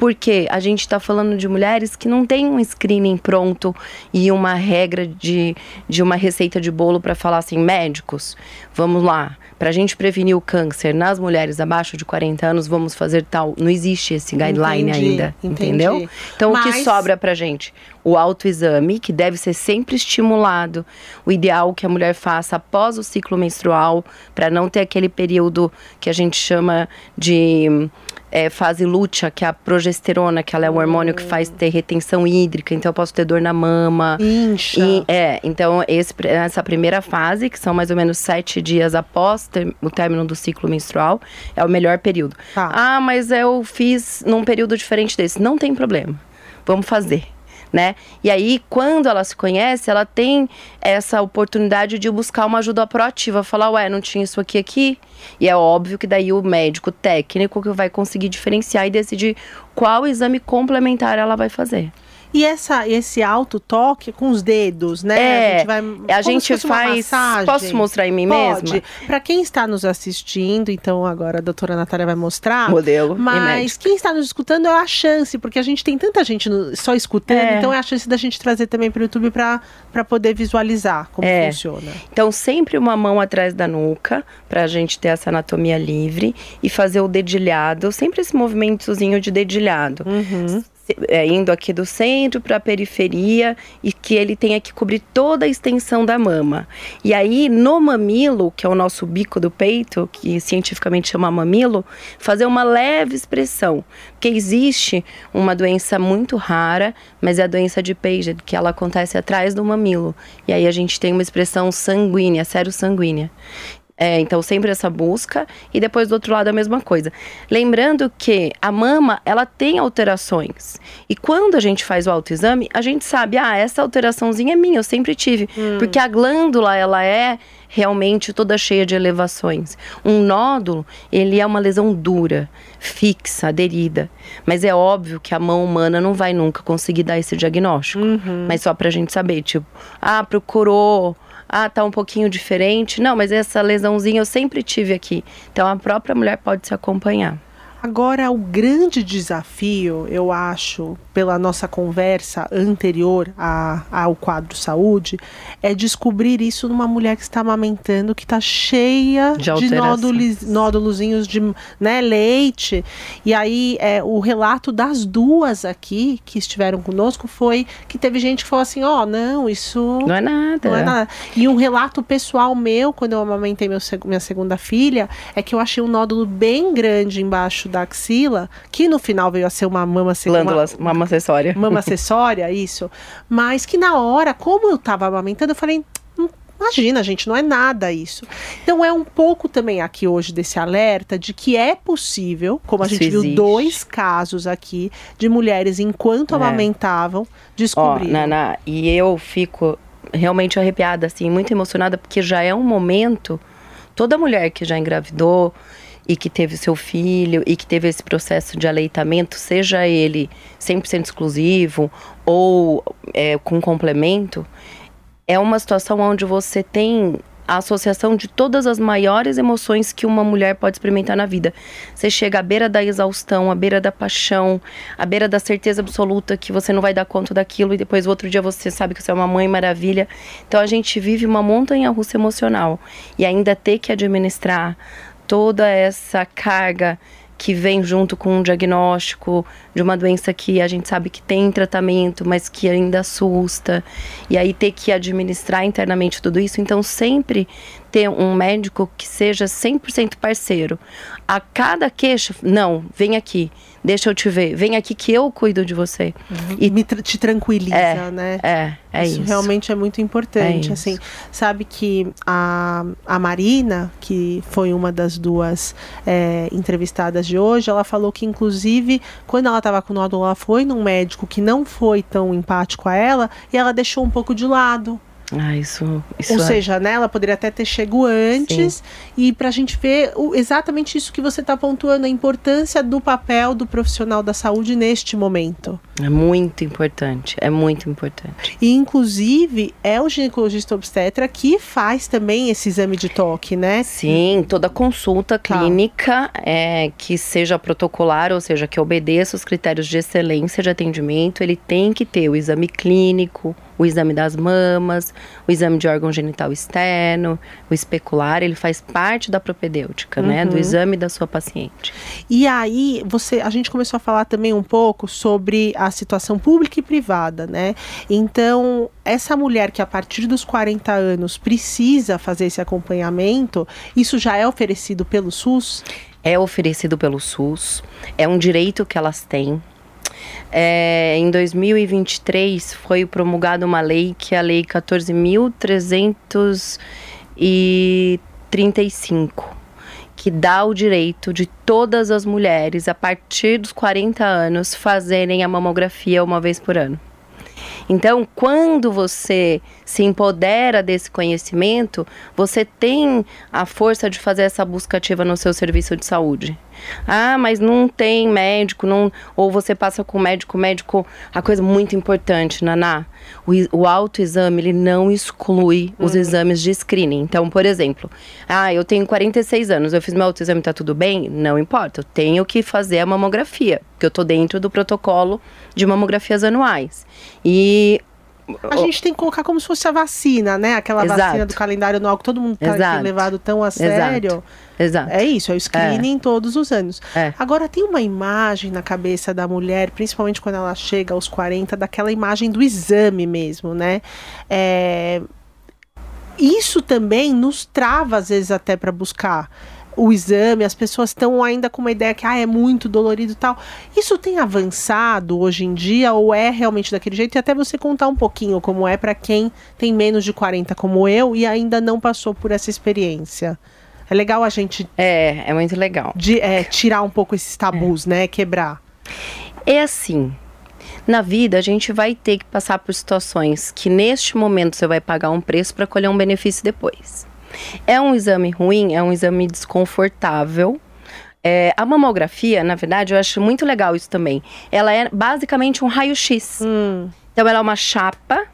Porque a gente está falando de mulheres que não têm um screening pronto e uma regra de, de uma receita de bolo para falar assim, médicos, vamos lá, para a gente prevenir o câncer nas mulheres abaixo de 40 anos, vamos fazer tal. Não existe esse guideline entendi, ainda, entendi. entendeu? Então, Mas... o que sobra para gente? O autoexame, que deve ser sempre estimulado. O ideal que a mulher faça após o ciclo menstrual, para não ter aquele período que a gente chama de é, fase lútea, que é a progesterona, que ela é o hormônio que faz ter retenção hídrica, então eu posso ter dor na mama. Incha. E- é, então esse, essa primeira fase, que são mais ou menos sete dias após ter- o término do ciclo menstrual, é o melhor período. Tá. Ah, mas eu fiz num período diferente desse. Não tem problema. Vamos fazer. Né? E aí, quando ela se conhece, ela tem essa oportunidade de buscar uma ajuda proativa, falar, ué, não tinha isso aqui aqui. E é óbvio que daí o médico técnico que vai conseguir diferenciar e decidir qual exame complementar ela vai fazer. E essa, esse alto toque com os dedos, né? É, a gente, vai, A gente faz. Posso mostrar em mim Pode. mesma? Para quem está nos assistindo, então agora a doutora Natália vai mostrar. Modelo Mas quem está nos escutando é a chance, porque a gente tem tanta gente no- só escutando, É. então é a chance da gente trazer também para o YouTube para poder visualizar como É. funciona. Então, sempre uma mão atrás da nuca, pra gente ter essa anatomia livre. E fazer o dedilhado, sempre esse movimentozinho de dedilhado. Uhum. É, indo aqui do centro para a periferia e que ele tenha que cobrir toda a extensão da mama. E aí, no mamilo, que é o nosso bico do peito, que cientificamente chama mamilo, fazer uma leve expressão. Porque existe uma doença muito rara, mas é a doença de Paget, que ela acontece atrás do mamilo. E aí a gente tem uma expressão sanguínea, sério sanguínea. É, então sempre essa busca e depois do outro lado a mesma coisa. Lembrando que a mama, ela tem alterações. E quando a gente faz o autoexame, a gente sabe, ah, essa alteraçãozinha é minha, eu sempre tive. Porque a glândula, ela é realmente toda cheia de elevações. Um nódulo, ele é uma lesão dura, fixa, aderida. Mas é óbvio que a mão humana não vai nunca conseguir dar esse diagnóstico. Mas só pra gente saber, tipo, ah, procurou ah, tá um pouquinho diferente. Não, mas essa lesãozinha eu sempre tive aqui. Então a própria mulher pode se acompanhar. Agora, o grande desafio, eu acho, pela nossa conversa anterior a- ao quadro saúde, é descobrir isso numa mulher que está amamentando, que está cheia De de, nódulos, nódulozinhos de né, leite. E aí, é, o relato das duas aqui que estiveram conosco foi que teve gente que falou assim: ó, não, isso. Não é nada. Não é nada. E um relato pessoal meu, quando eu amamentei meu minha segunda filha, é que eu achei um nódulo bem grande embaixo da axila, que no final veio a ser uma mama seg- uma- mama acessória. mama acessória, [laughs] isso. Mas que na hora, como eu tava amamentando, eu falei. "Hum, Imagina, gente, não é nada isso. Então é um pouco também aqui hoje desse alerta de que é possível, como a Isso gente viu existe. dois casos aqui de mulheres enquanto É. amamentavam descobrir. Naná, e eu fico realmente arrepiada, assim, muito emocionada, porque já é um momento. Toda mulher que já engravidou e que teve seu filho e que teve esse processo de aleitamento, seja ele 100% exclusivo ou é, com complemento, é uma situação onde você tem a associação de todas as maiores emoções que uma mulher pode experimentar na vida. Você chega à beira da exaustão, à beira da paixão, à beira da certeza absoluta que você não vai dar conta daquilo e depois outro dia você sabe que você é uma mãe maravilha. Então a gente vive uma montanha russa emocional e ainda ter que administrar toda essa carga que vem junto com um diagnóstico de uma doença que a gente sabe que tem tratamento, mas que ainda assusta. E aí ter que administrar internamente tudo isso. Então, sempre ter um médico que seja 100% parceiro. A cada queixa, não, vem aqui, deixa eu te ver, vem aqui que eu cuido de você. e me tra- te tranquiliza, É, né? É, é isso. realmente é muito importante. É assim, isso. sabe que a, a Marina, que foi uma das duas é, entrevistadas de hoje, ela falou que, inclusive, quando ela estava com nódulo, ela foi num médico que não foi tão empático a ela e ela deixou um pouco de lado. Ah, isso, isso Ou é. seja, né, ela poderia até ter chego antes e para a gente ver o- exatamente isso que você está pontuando, a importância do papel do profissional da saúde neste momento. é muito importante, é muito importante. E, inclusive, é o ginecologista obstetra que faz também esse exame de toque, né? Sim, toda consulta Tá. clínica é, que seja protocolar, ou seja, que obedeça os critérios de excelência de atendimento, ele tem que ter o exame clínico, o exame das mamas, o exame de órgão genital externo, o especular, ele faz parte da propedêutica, né, do Uhum. exame da sua paciente. E aí, você, a gente começou a falar também um pouco sobre a situação pública e privada, né? Então, essa mulher que a partir dos 40 anos precisa fazer esse acompanhamento, isso já é oferecido pelo SUS? é oferecido pelo SUS, é um direito que elas têm. É, em 2023 foi promulgada uma lei que é a Lei 14.335, que dá o direito de todas as mulheres a partir dos 40 anos fazerem a mamografia uma vez por ano. Então, quando você se empodera desse conhecimento, você tem a força de fazer essa busca ativa no seu serviço de saúde. Ah, mas não tem médico, não, ou você passa com médico, médico. A coisa muito importante, Naná, o, o autoexame ele não exclui os exames de screening. Então, por exemplo, ah, eu tenho 46 anos, eu fiz meu autoexame, tá tudo bem? Não importa, eu tenho que fazer a mamografia, porque eu tô dentro do protocolo de mamografias anuais. E A gente tem que colocar como se fosse a vacina, né? Aquela Exato. vacina do calendário anual que todo mundo tá Exato. levado tão a sério. Exato. É isso, é o screening todos os anos. É. Agora, tem uma imagem na cabeça da mulher, principalmente quando ela chega aos 40, daquela imagem do exame mesmo, né? É, Isso também nos trava, às vezes, até para buscar o exame. As pessoas estão ainda com uma ideia que ah, é muito dolorido e tal. Isso tem avançado hoje em dia ou é realmente daquele jeito? E até você contar um pouquinho como é para quem tem menos de 40 como eu e ainda não passou por essa experiência. É legal a gente É, é muito legal. de é, tirar um pouco esses tabus, né? Quebrar. É assim. Na vida, a gente vai ter que passar por situações que neste momento você vai pagar um preço para colher um benefício depois. É um exame ruim, é um exame desconfortável. É, a mamografia, na verdade, eu acho muito legal isso também. Ela é basicamente um raio-x. Hum, Então ela é uma chapa,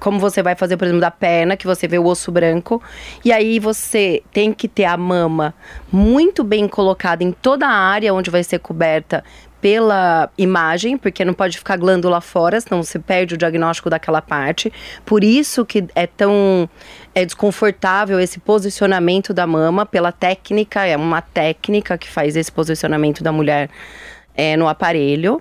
como você vai fazer, por exemplo, da perna, que você vê o osso branco. E aí você tem que ter a mama muito bem colocada em toda a área onde vai ser coberta pela imagem, porque não pode ficar glândula fora, senão você perde o diagnóstico daquela parte. Por isso que é tão é desconfortável esse posicionamento da mama pela técnica, é uma técnica que faz esse posicionamento da mulher é, no aparelho.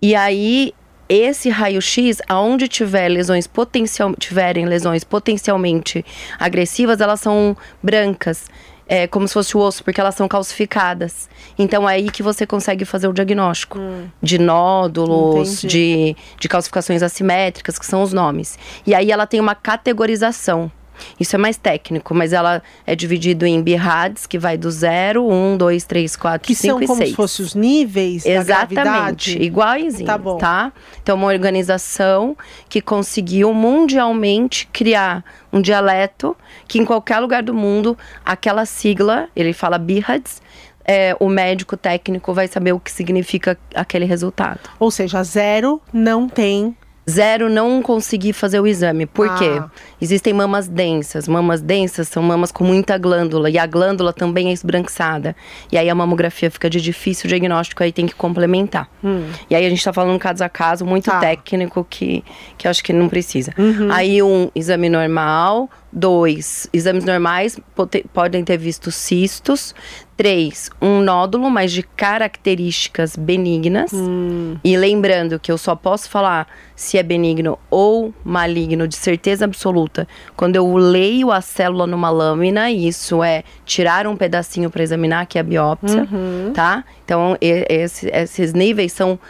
E aí esse raio-x, aonde tiver lesões potencial, tiverem lesões potencialmente agressivas, elas são brancas. É como se fosse o osso, porque elas são calcificadas. Então é aí que você consegue fazer o diagnóstico de nódulos, Entendi. de, de calcificações assimétricas, que são os nomes. E aí ela tem uma categorização. Isso é mais técnico, mas ela é dividido em BIRADs, que vai do 0, 1, 2, 3, 4, que 5 são e como 6. se fossem os níveis da Exatamente, gravidade. iguaizinho, Tá bom. tá? Então, uma organização que conseguiu mundialmente criar um dialeto que em qualquer lugar do mundo, aquela sigla, ele fala BIRADS, é, o médico técnico vai saber o que significa aquele resultado. Ou seja, zero não tem. Zero, não conseguir fazer o exame. Por quê? Ah. Existem mamas densas. Mamas densas são mamas com muita glândula. E a glândula também é esbranquiçada. E aí a mamografia fica de difícil diagnóstico, aí tem que complementar. E aí a gente tá falando caso a caso, muito Hum. Tá. Uhum. técnico, que, que eu acho que não precisa. Aí um exame normal. Dois, exames normais podem ter visto cistos. Três, um nódulo, mas de características benignas. Hum. E lembrando que eu só posso falar se é benigno ou maligno de certeza absoluta quando eu leio a célula numa lâmina, e isso é tirar um pedacinho para examinar, que é a biópsia, Uhum. tá? Então, esse- esses níveis são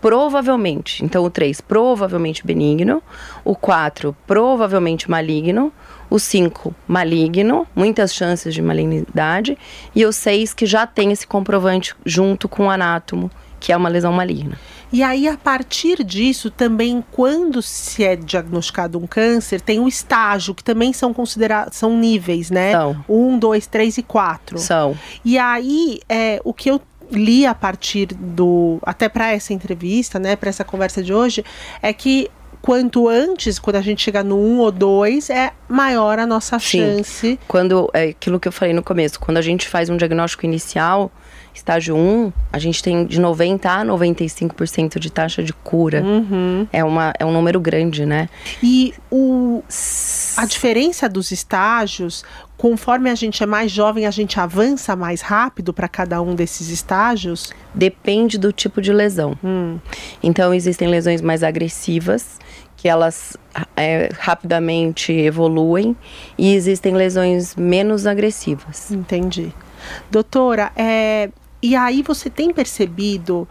provavelmente. Então, o 3, provavelmente benigno. O 4, provavelmente maligno. O 5, maligno, muitas chances de malignidade. E o 6, que já tem esse comprovante junto com o anátomo, que é uma lesão maligna. E aí, a partir disso, também, quando se é diagnosticado um câncer, tem o estágio, que também são considerados, são níveis, né? São. Um, dois, três e quatro. São. E aí, é, o que eu li a partir do. Até para essa entrevista, né? Para essa conversa de hoje, é que quanto antes, quando a gente chegar no um ou dois, é maior a nossa Sim. chance. Quando, é aquilo que eu falei no começo, quando a gente faz um diagnóstico inicial, estágio 1, a gente tem de 90 a 95% de taxa de cura. Uhum. É, uma, é um número grande, né? E o, a diferença dos estágios, conforme a gente é mais jovem, a gente avança mais rápido para cada um desses estágios. Depende do tipo de lesão. Hum. Então, existem lesões mais agressivas, que elas é, rapidamente evoluem, e existem lesões menos agressivas. Entendi. Doutora, é, e aí você tem percebido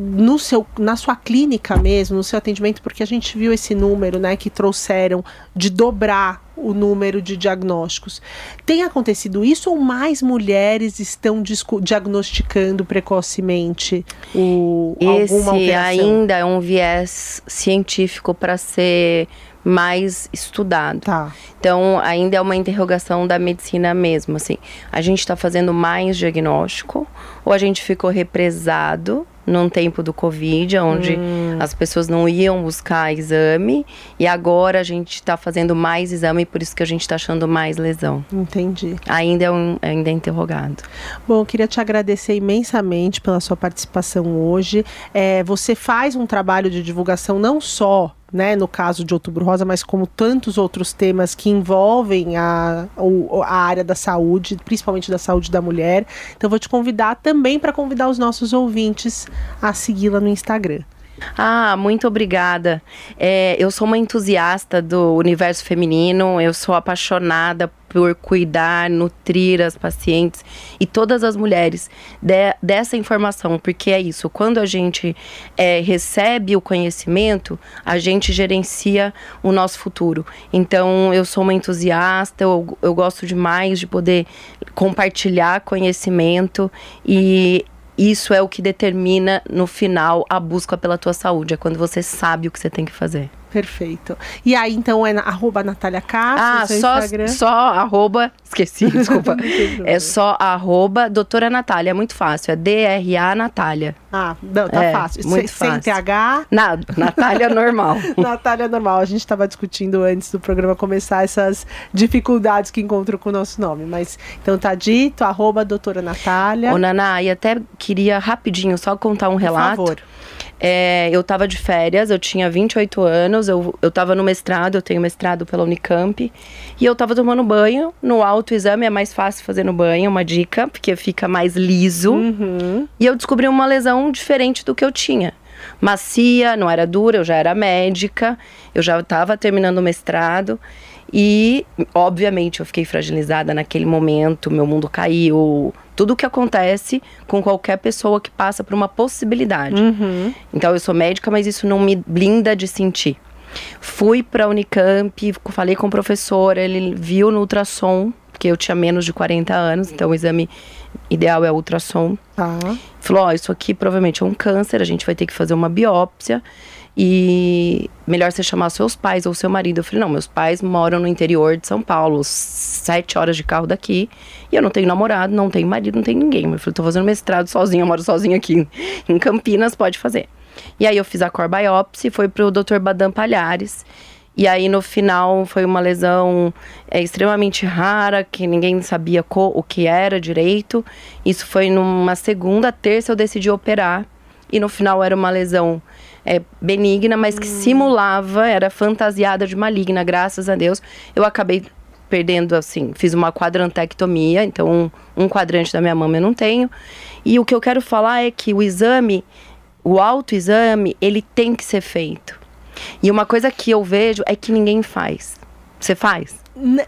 no seu, na sua clínica mesmo, no seu atendimento, porque a gente viu esse número, né, que trouxeram de dobrar o número de diagnósticos. Tem acontecido isso ou mais mulheres estão diagnosticando precocemente o, Esse alguma alteração? ainda é um viés científico para ser mais estudado. Tá. Então, ainda é uma interrogação da medicina mesmo, assim. A gente está fazendo mais diagnóstico ou a gente ficou represado num tempo do Covid, onde hum. as pessoas não iam buscar exame, e agora a gente está fazendo mais exame, por isso que a gente está achando mais lesão. Entendi. Ainda é, um, ainda é interrogado. Bom, eu queria te agradecer imensamente pela sua participação hoje. É, você faz um trabalho de divulgação não só né, no caso de Outubro Rosa, mas como tantos outros temas que envolvem a, a área da saúde, principalmente da saúde da mulher. Então, vou te convidar também para convidar os nossos ouvintes a segui-la no Instagram. Ah, muito obrigada. É, eu sou uma entusiasta do universo feminino, eu sou apaixonada por cuidar, nutrir as pacientes e todas as mulheres de, dessa informação, porque é isso, quando a gente é, recebe o conhecimento, a gente gerencia o nosso futuro. Então, eu sou uma entusiasta, eu, eu gosto demais de poder compartilhar conhecimento e isso é o que determina no final a busca pela tua saúde. É quando você sabe o que você tem que fazer. Perfeito. E aí, então, é na, arroba Natália Castro, Ah, só, Instagram. só arroba, esqueci, [laughs] desculpa. é só arroba doutora Natália, é muito fácil, é D-R-A Natália. Ah, não, tá é, fácil. Muito sem, fácil. Sem TH? Nada, Natália normal. [laughs] Natália normal. A gente estava discutindo antes do programa começar essas dificuldades que encontro com o nosso nome. Mas, então tá dito, arroba doutora Natália. Ô, Naná, e até queria rapidinho só contar um relato. Por favor. É, eu tava de férias, eu tinha 28 anos, eu, eu tava no mestrado, eu tenho mestrado pela Unicamp, e eu tava tomando banho. No autoexame é mais fácil fazer no banho, uma dica, porque fica mais liso. Uhum. E eu descobri uma lesão diferente do que eu tinha. Macia, não era dura, eu já era médica, eu já estava terminando o mestrado. E, obviamente, eu fiquei fragilizada naquele momento, meu mundo caiu. Tudo o que acontece com qualquer pessoa que passa por uma possibilidade. Uhum. Então, eu sou médica, mas isso não me blinda de sentir. Fui para a Unicamp, falei com o professor, ele viu no ultrassom, porque eu tinha menos de 40 anos, então o exame ideal é ultrassom. Tá. Falou: Ó, oh, isso aqui provavelmente é um câncer, a gente vai ter que fazer uma biópsia. E melhor você chamar seus pais ou seu marido. Eu falei, não, meus pais moram no interior de São Paulo, sete horas de carro daqui. E eu não tenho namorado, não tenho marido, não tenho ninguém. Eu falei, tô fazendo mestrado sozinha, eu moro sozinha aqui em Campinas, pode fazer. E aí eu fiz a core biopsy, foi pro Dr. Badam Palhares. E aí no final foi uma lesão é, extremamente rara, que ninguém sabia o que era direito. Isso foi numa segunda, terça eu decidi operar. E no final era uma lesão é, benigna, mas que hum. simulava, era fantasiada de maligna, graças a Deus. Eu acabei perdendo, assim, fiz uma quadrantectomia, então um, um quadrante da minha mama eu não tenho. E o que eu quero falar é que o exame, o autoexame, ele tem que ser feito. E uma coisa que eu vejo é que ninguém faz. Você faz?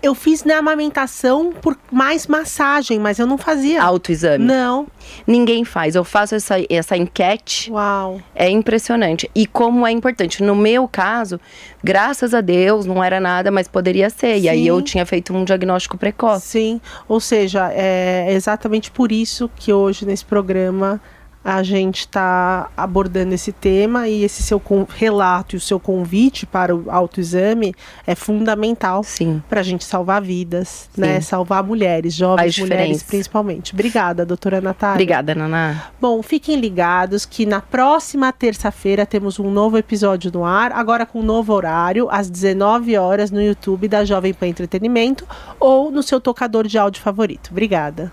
Eu fiz na amamentação por mais massagem, mas eu não fazia. Autoexame? Não. Ninguém faz. Eu faço essa, essa enquete. Uau. É impressionante. E como é importante. No meu caso, graças a Deus, não era nada, mas poderia ser. Sim. E aí eu tinha feito um diagnóstico precoce. Sim. Ou seja, é exatamente por isso que hoje nesse programa a gente está abordando esse tema e esse seu relato e o seu convite para o autoexame é fundamental para a gente salvar vidas, Sim. né? Salvar mulheres, jovens mulheres principalmente. Obrigada, doutora Natália. Obrigada, Naná. Bom, fiquem ligados que na próxima terça-feira temos um novo episódio no ar, agora com um novo horário, às 19 horas no YouTube da Jovem Pan Entretenimento ou no seu tocador de áudio favorito. Obrigada.